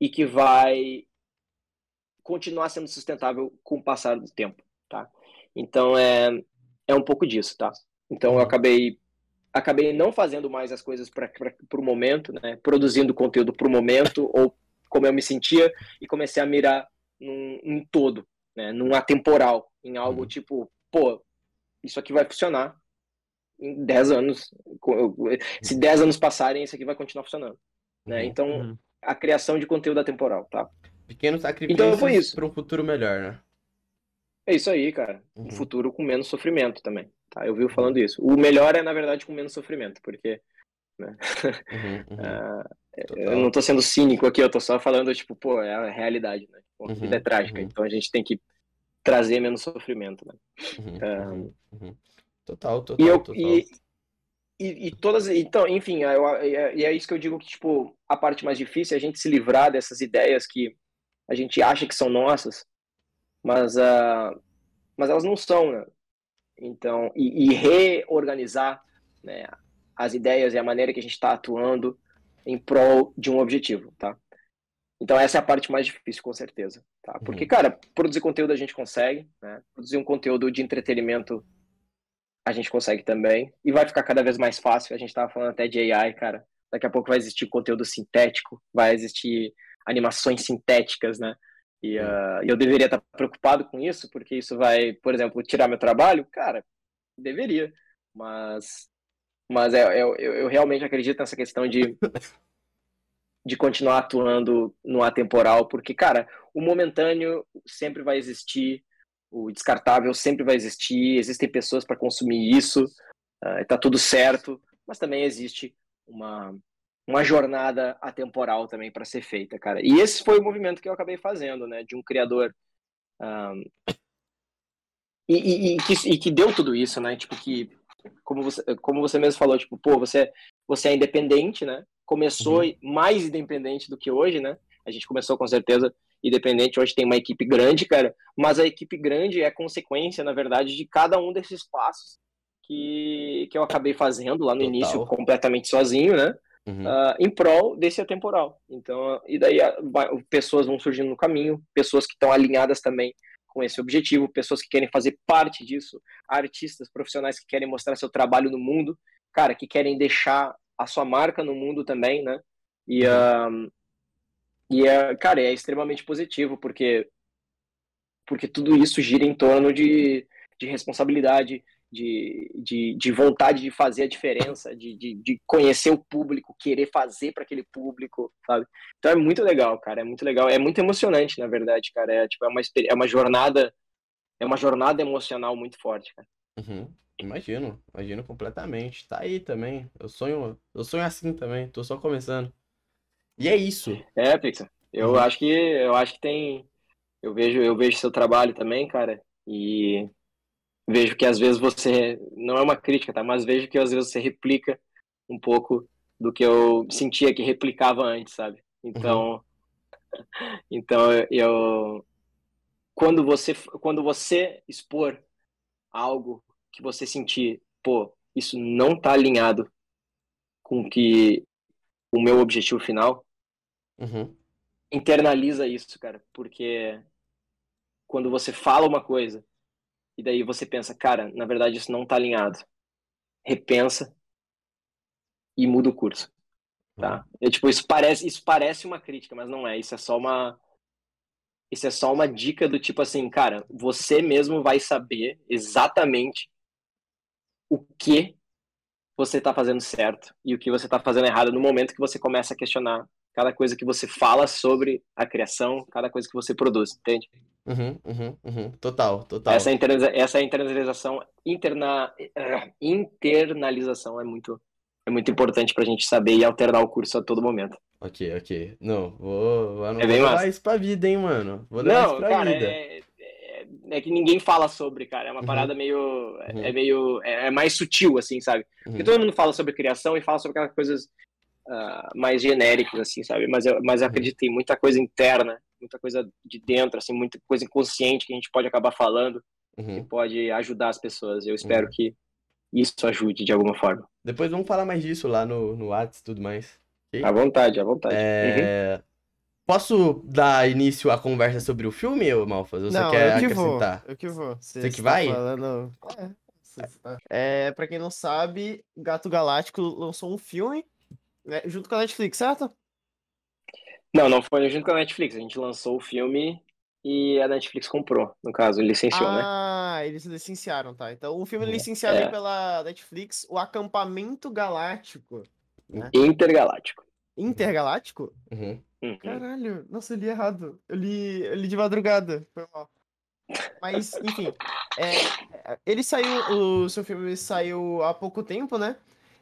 e que vai continuar sendo sustentável com o passar do tempo, tá? Então é é um pouco disso, tá? Então eu acabei acabei não fazendo mais as coisas para o momento, né? Produzindo conteúdo para o momento ou como eu me sentia e comecei a mirar num, num todo, né? Num atemporal, em algo uhum. tipo, pô, isso aqui vai funcionar em 10 anos. Se 10 anos passarem, isso aqui vai continuar funcionando, né? Uhum. Então, uhum. a criação de conteúdo atemporal, tá? Pequenos sacrifícios então, foi isso. para um futuro melhor, né? É isso aí, cara. Um uhum. futuro com menos sofrimento também. Tá? Eu vi falando isso. O melhor é, na verdade, com menos sofrimento, porque. Né? Uhum, uhum. uh, [laughs] eu não tô sendo cínico aqui, eu tô só falando, tipo, pô, é a realidade, né? Tipo, a vida é uhum, trágica, uhum. então a gente tem que trazer menos sofrimento, né? Uh, total, total, e eu, total. E, e, e, todas, então, enfim, eu, e é isso que eu digo que, tipo, a parte mais difícil é a gente se livrar dessas ideias que a gente acha que são nossas, mas, uh, mas elas não são, né? Então, e, e reorganizar né, as ideias e a maneira que a gente está atuando em prol de um objetivo, tá? Então essa é a parte mais difícil, com certeza, tá? Porque, uhum. cara, produzir conteúdo a gente consegue, né? Produzir um conteúdo de entretenimento a gente consegue também e vai ficar cada vez mais fácil. A gente estava falando até de AI, cara. Daqui a pouco vai existir conteúdo sintético, vai existir animações sintéticas, né? E uh, eu deveria estar preocupado com isso, porque isso vai, por exemplo, tirar meu trabalho? Cara, deveria. Mas, mas é, é, eu, eu realmente acredito nessa questão de, de continuar atuando no atemporal, porque, cara, o momentâneo sempre vai existir, o descartável sempre vai existir, existem pessoas para consumir isso, uh, tá tudo certo, mas também existe uma, uma jornada atemporal também para ser feita, cara. E esse foi o movimento que eu acabei fazendo, né? De um criador. Um, e, e, e, que, e, que, deu tudo isso, né? Tipo, que, como você, como você mesmo falou, tipo, pô, você, você é independente, né? Começou uhum. mais independente do que hoje, né? A gente começou com certeza independente, hoje tem uma equipe grande, cara, mas a equipe grande é consequência, na verdade, de cada um desses passos que, que eu acabei fazendo lá no Total. início, completamente sozinho, né? uhum. uh, em prol desse atemporal. Então, e daí a, pessoas vão surgindo no caminho, pessoas que estão alinhadas também com esse objetivo, pessoas que querem fazer parte disso, artistas, profissionais que querem mostrar seu trabalho no mundo, cara, que querem deixar a sua marca no mundo também, né? E, uhum. uh, e uh, cara, é extremamente positivo, porque, porque tudo isso gira em torno de, de responsabilidade, de, de, de vontade de fazer a diferença, de, de, de conhecer o público, querer fazer para aquele público, sabe? Então é muito legal, cara, é muito legal, é muito emocionante, na verdade, cara, é, tipo, é, uma, é uma jornada, é uma jornada emocional muito forte, cara. Uhum. Imagino, imagino completamente. Tá aí também. Eu sonho, eu sonho assim também, tô só começando. E é isso. É, Pixar. Eu uhum. acho que eu acho que tem eu vejo eu vejo seu trabalho também, cara, e vejo que às vezes você não é uma crítica, tá? Mas vejo que às vezes você replica um pouco do que eu sentia que replicava antes, sabe? Então, uhum. [laughs] então eu quando você quando você expor algo que você sentir, pô, isso não tá alinhado com que o meu objetivo final, uhum. internaliza isso, cara, porque quando você fala uma coisa e daí você pensa, cara, na verdade isso não tá alinhado. Repensa e muda o curso. Tá? Uhum. é, tipo, isso parece, isso parece uma crítica, mas não é. Isso é só uma. Isso é só uma dica do tipo assim, cara, você mesmo vai saber exatamente o que você está fazendo certo e o que você está fazendo errado no momento que você começa a questionar cada coisa que você fala sobre a criação, cada coisa que você produz, entende? Uhum, uhum, uhum. Total, total. Essa, internaliza essa internalização, interna internalização é muito, é muito importante pra gente saber e alternar o curso a todo momento. Ok, ok. Não, vou, vou, é bem levar massa. isso pra vida, hein, mano. Vou levar Não, isso pra cara, vida. é, é, é que ninguém fala sobre, cara. É uma Uhum. parada meio. Uhum. É meio. É, é mais sutil, assim, sabe? Porque Uhum. todo mundo fala sobre criação e fala sobre aquelas coisas ah, mais genéricas, assim, sabe? Mas eu, mas eu Uhum. acredito que tem muita coisa interna, muita coisa de dentro, assim, muita coisa inconsciente que a gente pode acabar falando, que Uhum. pode ajudar as pessoas. Eu espero Uhum. que isso ajude de alguma forma. Depois vamos falar mais disso lá no, no Whats e tudo mais. ok? À vontade, à vontade. Uhum. É, Posso dar início à conversa sobre o filme, ô Malfas? Ou você Não, quer eu que vou. acrescentar? Eu que vou. Você, Você que vai? Tá falando... É, você tá- É, pra quem não sabe, Gato Galáctico lançou um filme né, junto com a Netflix, certo? Não, não foi junto com a Netflix. A gente lançou o filme e a Netflix comprou, no caso, licenciou, né? Ah, eles licenciaram, tá? Então, o filme Uhum. licenciado É. aí pela Netflix, O Acampamento Galáctico. Intergaláctico. Intergaláctico? Uhum. Uhum. Caralho, nossa, eu li errado. Eu li, eu li de madrugada. Foi mal. Mas, enfim. é, ele saiu. O seu filme saiu há pouco tempo, né?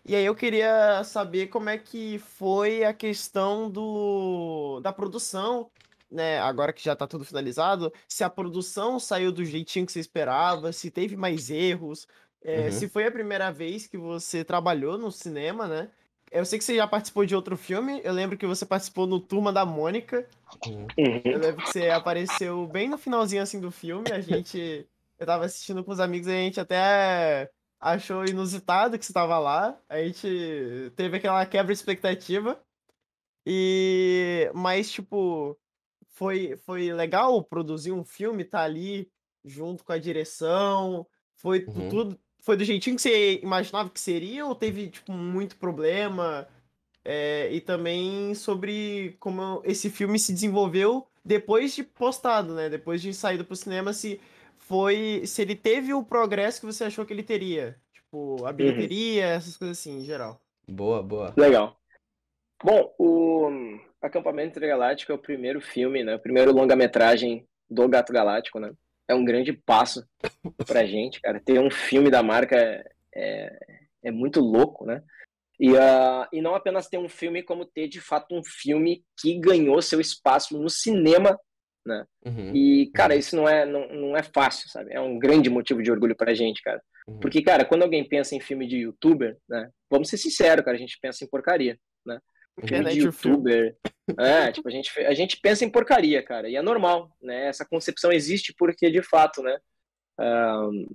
E aí eu queria saber como é que foi a questão do da produção, né? Agora que já tá tudo finalizado, se a produção saiu do jeitinho que você esperava, se teve mais erros, é, Uhum. se foi a primeira vez que você trabalhou no cinema, né? Eu sei que você já participou de outro filme. Eu lembro que você participou no Turma da Mônica. Uhum. Eu lembro que você apareceu bem no finalzinho assim do filme. A gente. Eu tava assistindo com os amigos e a gente até achou inusitado que você tava lá. A gente teve aquela quebra de expectativa. E. Mas, tipo. Foi, foi legal produzir um filme, tá ali junto com a direção. Foi Uhum. tudo. Foi do jeitinho que você imaginava que seria ou teve, tipo, muito problema? É, e também sobre como esse filme se desenvolveu depois de postado, né? Depois de saído pro cinema, se foi. Se ele teve o progresso que você achou que ele teria. Tipo, a bilheteria, essas coisas assim, em geral. Boa, boa. Legal. Bom, o Acampamento Intergaláctico é o primeiro filme, né? O primeiro longa-metragem do Gato Galáctico, né? É um grande passo pra [laughs] gente, cara. Ter um filme da marca é, é, é muito louco, né? E, ah, e não apenas ter um filme, como ter de fato um filme que ganhou seu espaço no cinema. Uhum. E, cara, isso não é, não, não é fácil, sabe? É um grande motivo de orgulho pra gente, cara. Uhum. Porque, cara, quando alguém pensa em filme de youtuber, né? Vamos ser sinceros, cara, a gente pensa em porcaria, né? Filme de youtuber. É, tipo, a gente, a gente pensa em porcaria, cara. E é normal, né? Essa concepção existe porque, de fato, né? ahn,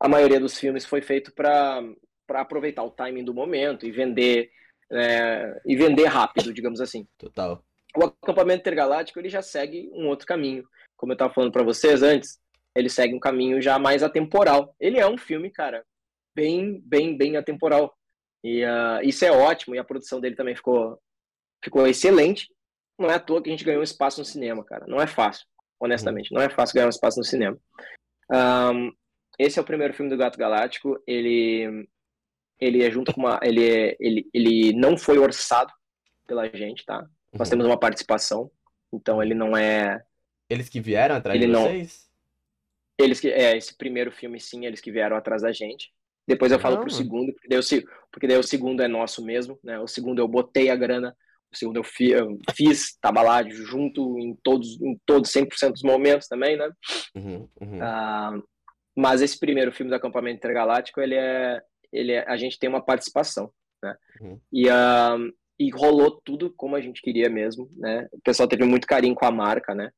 a maioria dos filmes foi feito para aproveitar o timing do momento e vender né, e vender rápido, digamos assim. Total. O acampamento intergaláctico ele já segue um outro caminho. Como eu estava falando para vocês antes, ele segue um caminho já mais atemporal. Ele é um filme, cara, bem, bem, bem atemporal. E ah, isso é ótimo. E a produção dele também ficou, ficou excelente. Não é à toa que a gente ganhou espaço no cinema, cara. Não é fácil, honestamente. Não é fácil ganhar um espaço no cinema. Ahn, esse é o primeiro filme do Gato Galáctico. Ele, ele é junto com uma, ele, é- ele, ele não foi orçado pela gente, tá? Nós Uhum. temos uma participação, então ele não é. Eles que vieram atrás Ele de não- vocês? Eles que. É, esse primeiro filme, sim, eles que vieram atrás da gente. Depois eu falo pro Caramba. segundo, porque daí, o, porque daí o segundo é nosso mesmo, né? O segundo eu botei a grana, o segundo eu, fi- eu fiz, tava lá junto em todos, em todos 100% dos momentos também, né? Uhum, uhum. Ah, mas esse primeiro filme do Acampamento Intergaláctico, ele é, ele é, a gente tem uma participação, né? Uhum. E, ah, e rolou tudo como a gente queria mesmo, né? O pessoal teve muito carinho com a marca, né?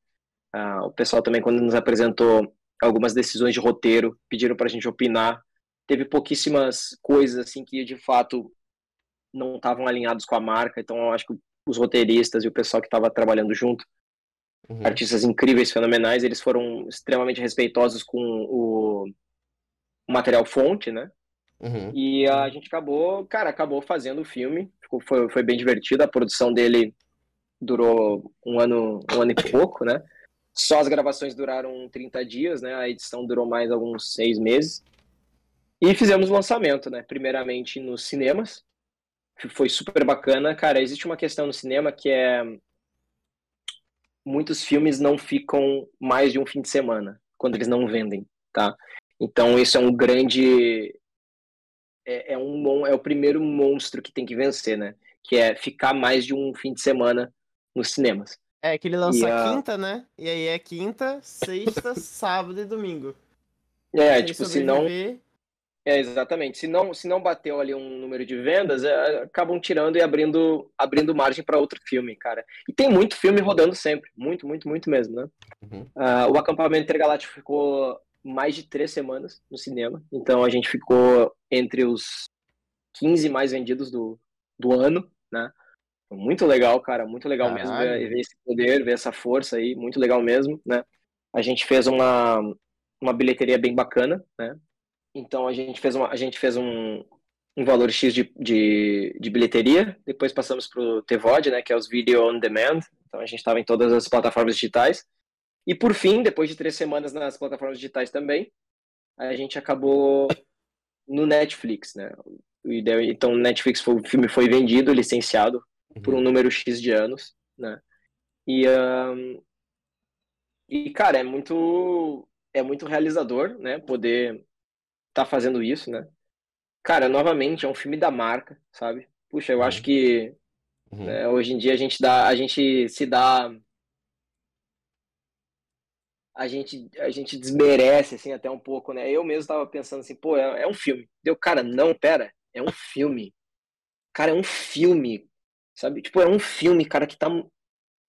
Ah, o pessoal também, quando nos apresentou algumas decisões de roteiro, pediram pra gente opinar. Teve pouquíssimas coisas, assim, que de fato não estavam alinhados com a marca, então eu acho que os roteiristas e o pessoal que estava trabalhando junto Uhum. artistas incríveis, fenomenais, eles foram extremamente respeitosos com o o material fonte, né? Uhum. E a gente acabou, cara, acabou fazendo o filme, ficou, foi, foi bem divertido, a produção dele durou um ano, um ano e pouco, né? Só as gravações duraram 30 dias, né? A edição durou mais alguns seis meses. E fizemos o lançamento, né? Primeiramente nos cinemas. Foi super bacana. Cara, existe uma questão no cinema que é. Muitos filmes não ficam mais de um fim de semana, quando eles não vendem, tá? Então, isso é um grande. É, é, um, é o primeiro monstro que tem que vencer, né? Que é ficar mais de um fim de semana nos cinemas. É que ele lança a... quinta, né? E aí é quinta, sexta, [laughs] sábado e domingo. É, tipo, se não. É, exatamente. Se não, se não bateu ali um número de vendas, é, acabam tirando e abrindo, abrindo margem para outro filme, cara. E tem muito filme rodando sempre. Muito, muito, muito mesmo, né? Uhum. Uh, o acampamento intergaláctico ficou mais de três semanas no cinema. Então a gente ficou entre os 15 mais vendidos do, do ano, né? Muito legal, cara, muito legal Caralho. mesmo ver, ver, esse poder, ver essa força aí, muito legal mesmo, né? A gente fez uma, uma bilheteria bem bacana, né? Então a gente fez, uma, a gente fez um, um valor X de, de, de bilheteria, depois passamos para o TVOD, né, que é os Video On Demand, então a gente estava em todas as plataformas digitais, e por fim, depois de três semanas nas plataformas digitais também, a gente acabou no Netflix, né, então o Netflix, foi, o filme foi vendido, licenciado por um uhum. número X de anos, né? E, um, e cara, é muito é muito realizador, né? Poder estar tá fazendo isso, né? Cara, novamente é um filme da marca, sabe? Puxa, eu uhum. acho que uhum. né, hoje em dia a gente dá, a gente se dá a gente, a gente desmerece, assim, até um pouco, né? Eu mesmo tava pensando assim, pô, é, é um filme. Deu, cara, não, pera, é um filme. Cara, é um filme. Sabe? Tipo, é um filme, cara, que tá,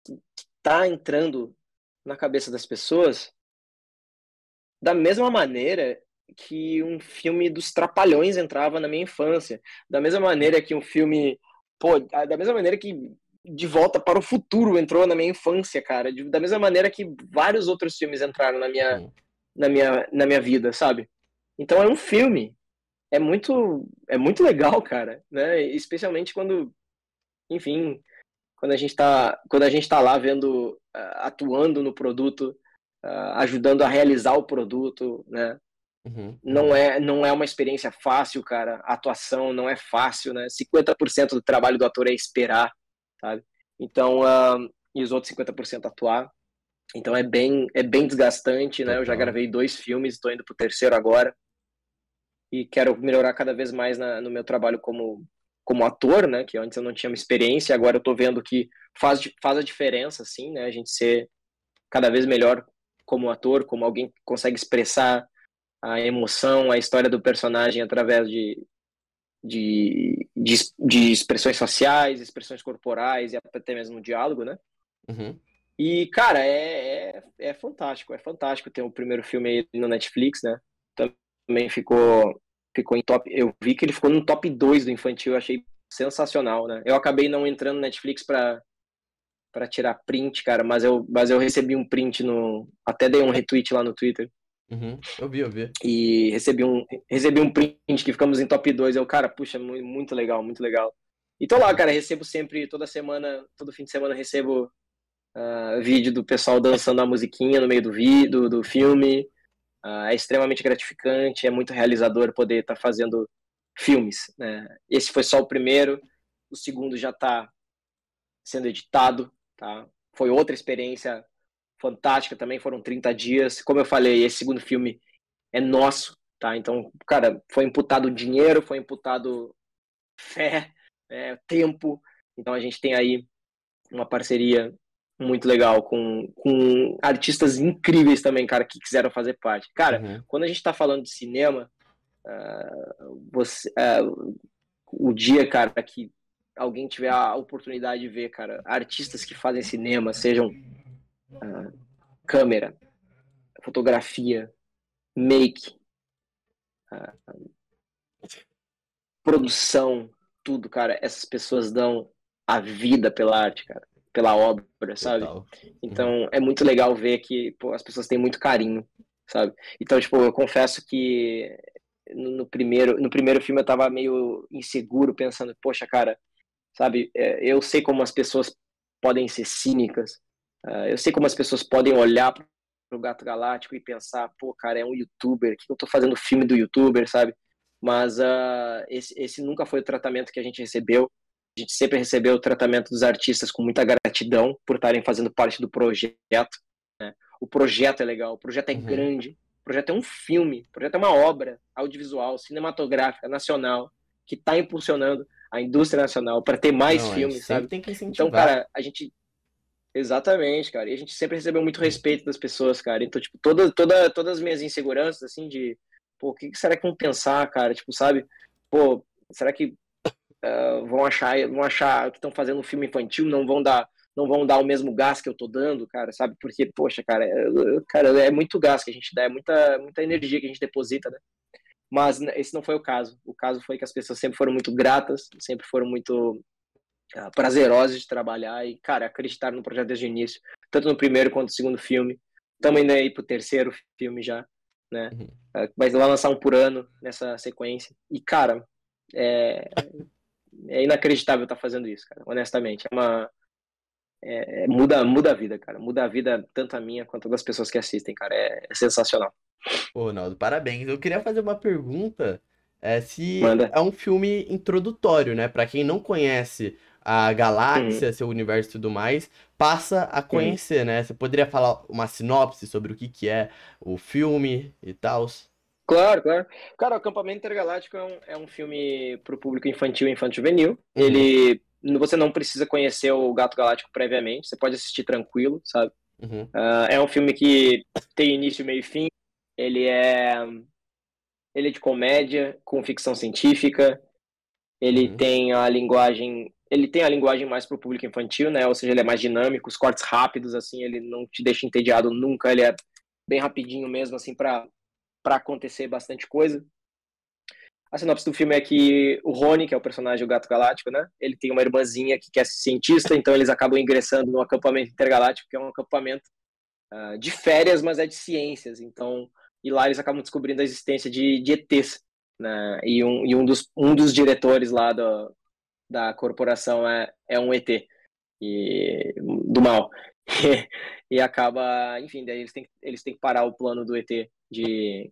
que tá entrando na cabeça das pessoas da mesma maneira que um filme dos Trapalhões entrava na minha infância. Da mesma maneira que um filme. Pô, da mesma maneira que De Volta para o Futuro entrou na minha infância, cara. De, da mesma maneira que vários outros filmes entraram na minha, na minha, na minha vida, sabe? Então é um filme. É muito, é muito legal, cara, né? Especialmente quando enfim, quando a gente está quando a gente está lá vendo, uh, atuando no produto, uh, ajudando a realizar o produto, né? Uhum. Não é não é uma experiência fácil, cara. A atuação não é fácil, né? 50% do trabalho do ator é esperar, sabe? Então, uh, e os outros 50% atuar. Então é bem é bem desgastante, né? Eu já gravei dois filmes, estou indo pro terceiro agora. E quero melhorar cada vez mais na, no meu trabalho como como ator, né, que antes eu não tinha uma experiência, agora eu tô vendo que faz, faz a diferença, assim, né, a gente ser cada vez melhor como ator, como alguém que consegue expressar a emoção, a história do personagem através de, de, de, de expressões sociais, expressões corporais e até mesmo diálogo, né? Uhum. E, cara, é, é, é, fantástico, é fantástico ter o primeiro filme no Netflix, né? Também ficou ficou em top. Eu vi que ele ficou no top 2 do infantil, eu achei sensacional, né? Eu acabei não entrando no Netflix para para tirar print, cara, mas eu, mas eu recebi um print no. Até dei um retweet lá no Twitter. Uhum, eu vi, eu vi. E recebi um, recebi um print que ficamos em top 2. Eu, cara, puxa, muito legal, muito legal. E tô lá, cara, recebo sempre, toda semana, todo fim de semana recebo uh, vídeo do pessoal dançando a musiquinha no meio do vídeo, do filme. Uh, é extremamente gratificante, é muito realizador poder estar tá fazendo filmes. Né? Esse foi só o primeiro, o segundo já está sendo editado, tá? Foi outra experiência fantástica também, foram 30 dias. Como eu falei, esse segundo filme é nosso, tá? Então, cara, foi imputado dinheiro, foi imputado fé, é, tempo. Então a gente tem aí uma parceria muito legal, com, com artistas incríveis também, cara, que quiseram fazer parte. Cara, uhum. quando a gente tá falando de cinema, uh, você, uh, o dia, cara, que alguém tiver a oportunidade de ver, cara, artistas que fazem cinema, sejam uh, câmera, fotografia, make, produção, tudo, cara, essas pessoas dão a vida pela arte, cara pela obra, sabe? Total. Então é muito legal ver que pô, as pessoas têm muito carinho, sabe? Então, tipo, eu confesso que no, no, primeiro, no primeiro filme eu tava meio inseguro, pensando, poxa, cara, sabe? É, eu sei como as pessoas podem ser cínicas, uh, eu sei como as pessoas podem olhar pro Gato Galáctico e pensar, pô, cara, é um youtuber, o que eu tô fazendo filme do youtuber, sabe? mas uh, esse, esse nunca foi o tratamento que a gente recebeu. A gente sempre recebeu o tratamento dos artistas com muita gratidão por estarem fazendo parte do projeto. Né? O projeto é legal, o projeto é uhum. grande, o projeto é um filme, o projeto é uma obra audiovisual, cinematográfica, nacional, que está impulsionando a indústria nacional para ter mais Não, filmes, sabe? Tem que incentivar. Então, cara, a gente Exatamente, cara. E a gente sempre recebeu muito respeito das pessoas, cara. Então, tipo, toda, toda, todas as minhas inseguranças, assim, de, pô, o que será que vão pensar, cara? Tipo, sabe? Pô, será que uh, vão achar, vão achar que estão fazendo um filme infantil, não vão dar, não vão dar o mesmo gás que eu tô dando, cara, sabe? Porque, poxa, cara, é, cara, é muito gás que a gente dá, é muita, muita energia que a gente deposita, né? Mas esse não foi o caso. O caso foi que as pessoas sempre foram muito gratas, sempre foram muito uh, prazerosas de trabalhar e, cara, acreditaram no projeto desde o início, tanto no primeiro quanto no segundo filme. Estamos indo aí pro terceiro filme já, né? Uhum. Uh, vai lançar um por ano nessa sequência. E, cara, é, é inacreditável estar tá fazendo isso, cara, honestamente. É uma. É, é, muda, muda a vida, cara. Muda a vida tanto a minha quanto das pessoas que assistem, cara. É, é sensacional. Ô, Naldo, parabéns. Eu queria fazer uma pergunta. É, se Manda. é um filme introdutório, né? Para quem não conhece a galáxia, uhum. seu universo e tudo mais, passa a conhecer, uhum. né? Você poderia falar uma sinopse sobre o que, que é o filme e tal? Claro, claro. Cara, o Acampamento Intergaláctico é um, é um filme para o público infantil e infantil juvenil. Uhum. Ele. Você não precisa conhecer o Gato Galáctico previamente, você pode assistir tranquilo, sabe? Uhum. Uh, é um filme que tem início, meio e fim. Ele é. Ele é de comédia, com ficção científica. Ele uhum. tem a linguagem ele tem a linguagem mais para o público infantil, né? Ou seja, ele é mais dinâmico, os cortes rápidos, assim, ele não te deixa entediado nunca, ele é bem rapidinho mesmo, assim, para acontecer bastante coisa. A sinopse do filme é que o Rony, que é o personagem do Gato Galáctico, né? Ele tem uma irmãzinha que quer ser cientista, então eles acabam ingressando no acampamento intergaláctico, que é um acampamento uh, de férias, mas é de ciências. Então, e lá eles acabam descobrindo a existência de, de ETs, né? E um, e um, dos, um dos diretores lá do, da corporação é, é um ET e, do mal. [laughs] e acaba, enfim, daí eles têm, eles têm que parar o plano do ET de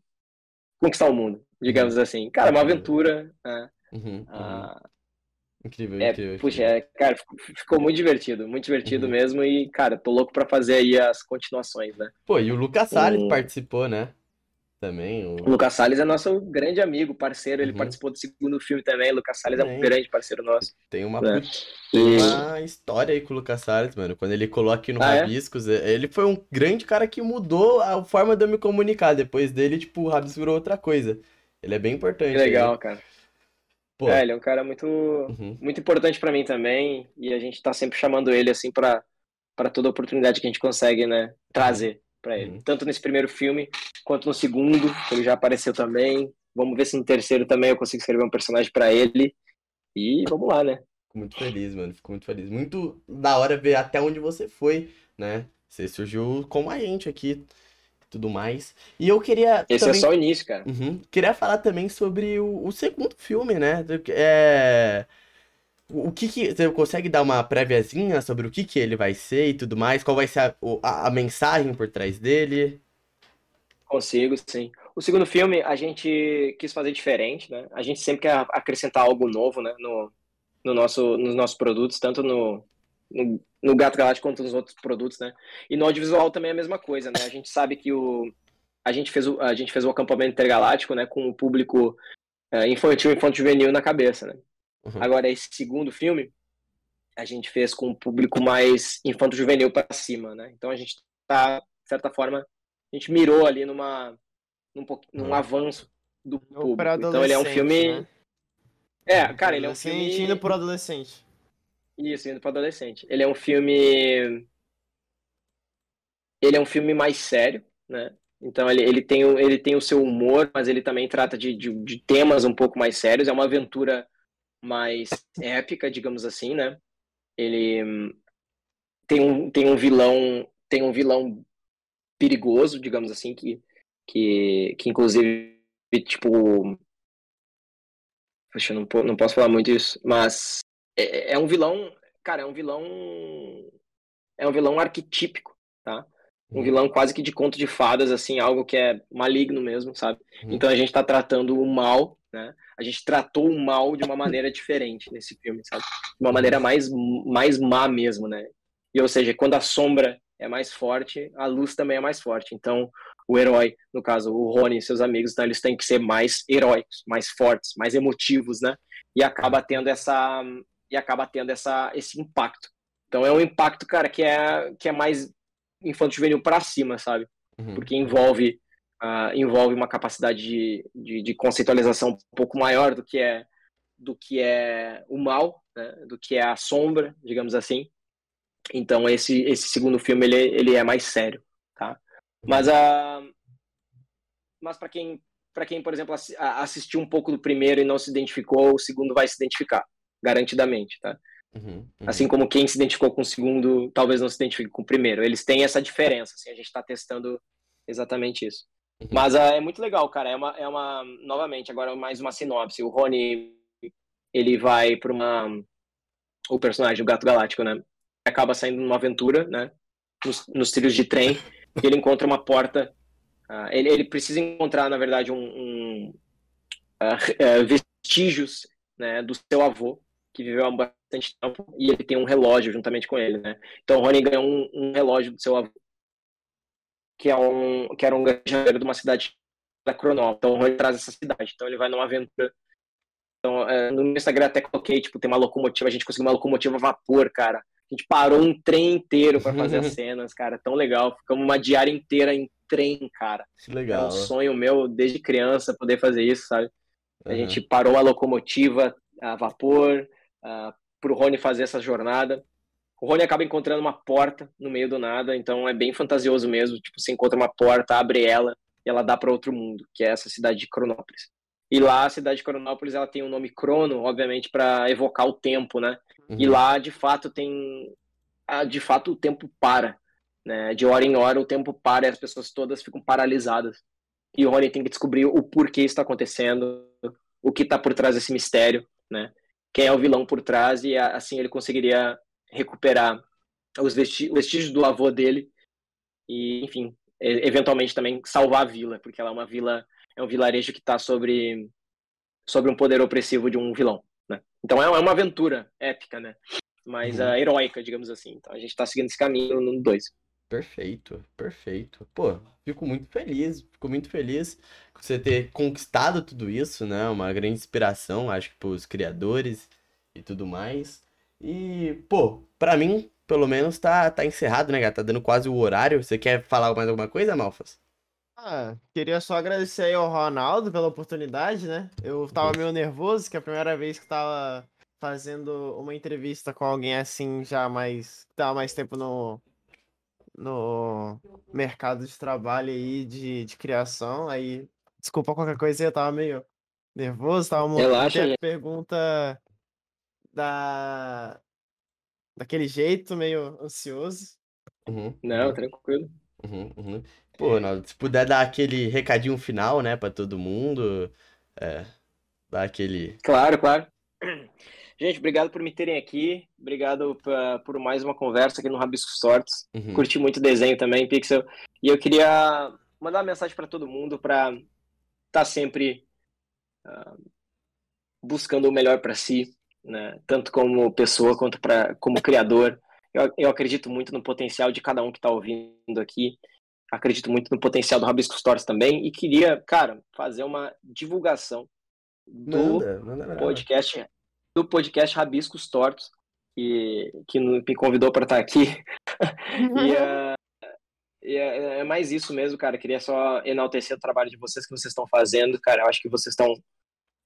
conquistar o mundo, digamos uhum. assim. Cara, é uma aventura. Né? Uhum, ah, uhum. Incrível, é, incrível. Puxa, é, cara, ficou, ficou, muito divertido, muito divertido uhum. mesmo. E, cara, tô louco pra fazer aí as continuações, né? Pô, e o Lucas Salles um... participou, né? Também. O... Lucas Salles é nosso grande amigo, parceiro. Ele uhum. participou do segundo filme também. O Lucas Salles é um grande parceiro nosso. Tem uma, é. uma história aí com o Lucas Salles, mano. Quando ele colou aqui no ah, é? Rabiscos, é? ele foi um grande cara que mudou a forma de eu me comunicar. Depois dele, tipo, o Rabiscos virou outra coisa. Ele é bem importante. Que legal, cara. Pô. É, ele é um cara muito, uhum. muito importante para mim também. E a gente tá sempre chamando ele, assim, para para toda oportunidade que a gente consegue, né, trazer para ele. Uhum. Tanto nesse primeiro filme, quanto no segundo, que ele já apareceu também. Vamos ver se no terceiro também eu consigo escrever um personagem para ele. E vamos lá, né? Fico muito feliz, mano. Fico muito feliz. Muito da hora ver até onde você foi, né? Você surgiu com a gente aqui tudo mais. E eu queria. Esse é também... é só o início, cara. Uhum. Queria falar também sobre o, o segundo filme, né? É o que que você consegue dar uma préviazinha sobre o que que ele vai ser e tudo mais? Qual vai ser a, a, a, mensagem por trás dele? Consigo, sim. O segundo filme a gente quis fazer diferente, né? A gente sempre quer acrescentar algo novo, né? No, no nosso, nos nossos produtos, tanto no, no, no Gato Galáctico quanto nos outros produtos, né? E no audiovisual também é a mesma coisa, né? A gente sabe que o a gente fez o, a gente fez o acampamento intergaláctico, né? Com o público é, infantil, infantil juvenil na cabeça, né? Uhum. Agora, esse segundo filme, a gente fez com um público mais infanto-juvenil para cima, né? Então a gente tá, de certa forma, a gente mirou ali numa, num, num uhum. avanço do público. Então ele é um filme. Né? É, cara, ele é um filme. Indo pro adolescente. Isso, indo pro adolescente. Ele é um filme. Ele é um filme mais sério, né? Então ele, ele, tem, ele tem o seu humor, mas ele também trata de, de, de temas um pouco mais sérios. É uma aventura mais épica, digamos assim, né? Ele tem um, tem um vilão tem um vilão perigoso, digamos assim, que que, que inclusive tipo Poxa, não, não posso falar muito isso, mas é, é um vilão, cara, é um vilão é um vilão arquetípico, tá? Um uhum. vilão quase que de conto de fadas, assim, algo que é maligno mesmo, sabe? Uhum. Então a gente tá tratando o mal né? A gente tratou o mal de uma maneira diferente nesse filme, sabe? De uma maneira mais, mais má mesmo, né? E, ou seja, quando a sombra é mais forte, a luz também é mais forte. Então, o herói, no caso, o Rony e seus amigos, então eles têm que ser mais heróicos, mais fortes, mais emotivos, né? E acaba tendo essa e acaba tendo essa esse impacto. Então é um impacto, cara, que é que é mais infanto juvenil para cima, sabe? Uhum. Porque envolve uh, envolve uma capacidade de, de, de, conceitualização um pouco maior do que é do que é o mal, né? do que é a sombra, digamos assim. Então esse esse segundo filme ele, ele é mais sério, tá? Mas a uh, mas para quem para quem por exemplo assistiu um pouco do primeiro e não se identificou, o segundo vai se identificar garantidamente, tá? Uhum, uhum. Assim como quem se identificou com o segundo, talvez não se identifique com o primeiro. Eles têm essa diferença, assim, a gente está testando exatamente isso. Mas uh, é muito legal, cara. É uma, é uma, novamente, agora mais uma sinopse. O Rony, ele vai para uma, o personagem, o Gato Galáctico, né? Acaba saindo numa aventura, né? Nos, nos trilhos de trem, [laughs] e ele encontra uma porta. Uh, ele, ele precisa encontrar, na verdade, um, um uh, vestígios né, do seu avô, que viveu há bastante tempo, e ele tem um relógio juntamente com ele, né? Então o Rony ganhou um, um relógio do seu avô, que, é um, que era um granjeiro de uma cidade da Cronópolis. Então o Rony traz essa cidade, então ele vai numa aventura. Então, é, no Instagram até coloquei, tipo, tem uma locomotiva, a gente conseguiu uma locomotiva a vapor, cara. A gente parou um trem inteiro para fazer as [laughs] cenas, cara, tão legal. Ficamos uma diária inteira em trem, cara. Que legal. É um sonho meu desde criança poder fazer isso, sabe? A uhum. gente parou a locomotiva a vapor, uh, para o Rony fazer essa jornada. O Rony acaba encontrando uma porta no meio do nada, então é bem fantasioso mesmo. Tipo, você encontra uma porta, abre ela e ela dá para outro mundo, que é essa cidade de Cronópolis. E lá a cidade de Cronópolis ela tem o um nome Crono, obviamente, para evocar o tempo, né? Uhum. E lá de fato tem, de fato o tempo para, né? De hora em hora o tempo para e as pessoas todas ficam paralisadas. E o Rony tem que descobrir o porquê está acontecendo, o que está por trás desse mistério né? Quem é o vilão por trás e assim ele conseguiria recuperar os vestígios do avô dele e, enfim, eventualmente também salvar a vila, porque ela é uma vila, é um vilarejo que está sobre sobre um poder opressivo de um vilão, né? Então é, é uma aventura épica, né? Mas uhum. uh, heróica, digamos assim. Então a gente está seguindo esse caminho no 2. Perfeito, perfeito. Pô, fico muito feliz, fico muito feliz com você ter conquistado tudo isso, né? Uma grande inspiração, acho que pros criadores e tudo mais. E, pô, pra mim, pelo menos, tá, tá encerrado, né, gata? Tá dando quase o horário. Você quer falar mais alguma coisa, Malfas? Ah, queria só agradecer aí ao Ronaldo pela oportunidade, né? Eu tava meio nervoso, que é a primeira vez que tava fazendo uma entrevista com alguém assim, já mais. que tava mais tempo no, no mercado de trabalho aí de, de criação. Aí, desculpa qualquer coisa, eu tava meio nervoso, tava Relaxa, a pergunta da daquele jeito, meio ansioso. Uhum, Não, tranquilo. Uhum, uhum. Pô, Ronaldo, se puder dar aquele recadinho final, né, para todo mundo, é, dar aquele. Claro, claro. Gente, obrigado por me terem aqui. Obrigado pra, por mais uma conversa aqui no Rabisco Sortes. Uhum. Curti muito o desenho também, Pixel. E eu queria mandar uma mensagem para todo mundo para estar tá sempre uh, buscando o melhor para si, né? tanto como pessoa quanto pra, como criador. Eu, eu acredito muito no potencial de cada um que está ouvindo aqui. Acredito muito no potencial do Rabisco Stories também. E queria, cara, fazer uma divulgação do manda, manda podcast do podcast Rabiscos Tortos, que, que me convidou para estar aqui. [laughs] e, uh, [laughs] e é, é, mais isso mesmo, cara. Queria só enaltecer o trabalho de vocês que vocês estão fazendo, cara. Eu acho que vocês estão,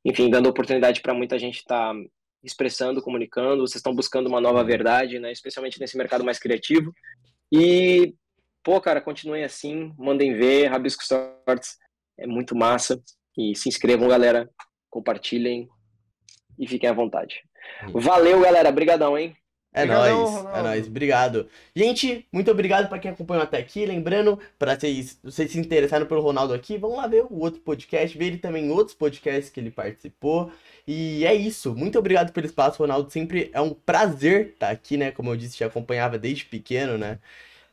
enfim, dando oportunidade para muita gente estar tá expressando, comunicando. Vocês estão buscando uma nova verdade, né? Especialmente nesse mercado mais criativo. E, pô, cara, continuem assim, mandem ver, Rabiscos Tortos. É muito massa. E se inscrevam, galera. Compartilhem, e fiquem à vontade. Valeu, galera. Obrigadão, hein? É nóis, é nóis, obrigado. Gente, muito obrigado para quem acompanhou até aqui. Lembrando, para vocês, vocês se interessarem pelo Ronaldo aqui, vão lá ver o outro podcast, ver ele também em outros podcasts que ele participou. E é isso, muito obrigado pelo espaço, Ronaldo. Sempre é um prazer estar aqui, né? Como eu disse, te acompanhava desde pequeno, né?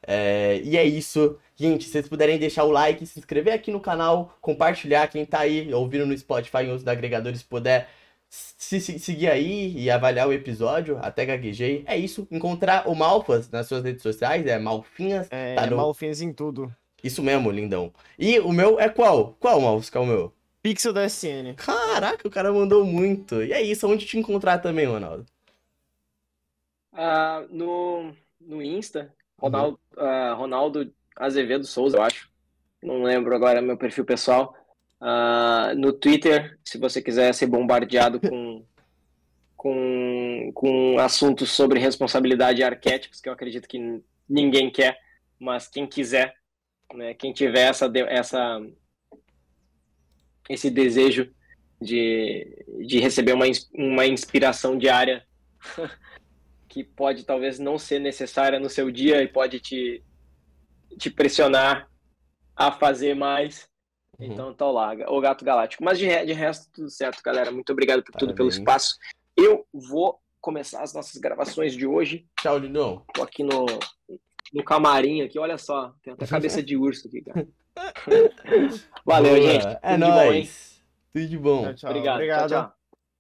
É, e é isso. Gente, se vocês puderem deixar o like, se inscrever aqui no canal, compartilhar quem tá aí ouvindo no Spotify em outros agregadores puder se, se, seguir aí e avaliar o episódio, até gaguejei. É isso, encontrar o Malfas nas suas redes sociais, é Malfinhas. É, tá no- Malfins em tudo. Isso mesmo, lindão. E o meu é qual? Qual, Malfas, qual é o meu? Pixel da SN. Caraca, o cara mandou muito. E é isso, onde te encontrar também, Ronaldo? Ah, no, no Insta, Ronaldo, ah, Ronaldo Azevedo Souza, eu acho. Não lembro agora meu perfil pessoal. Ah, no Twitter, se você quiser ser bombardeado com, com, com assuntos sobre responsabilidade e arquétipos, que eu acredito que ninguém quer, mas quem quiser, né, quem tiver essa, essa, esse desejo de, de receber uma, uma inspiração diária [laughs] que pode talvez não ser necessária no seu dia e pode te, te pressionar a fazer mais. Uhum. Então tá lá, o Gato Galáctico. Mas de, de resto, tudo certo, galera. Muito obrigado por tudo, pelo Parabéns. espaço. Eu vou começar as nossas gravações de hoje. Tchau, lindão. Tô aqui no, no camarim aqui, olha só. Tem até cabeça de urso aqui, cara. [laughs] Valeu, Boa. gente. É Tudo bom, hein? nóis. Tudo de bom. Tchau, tchau. Obrigado. Obrigado. Tchau, tchau.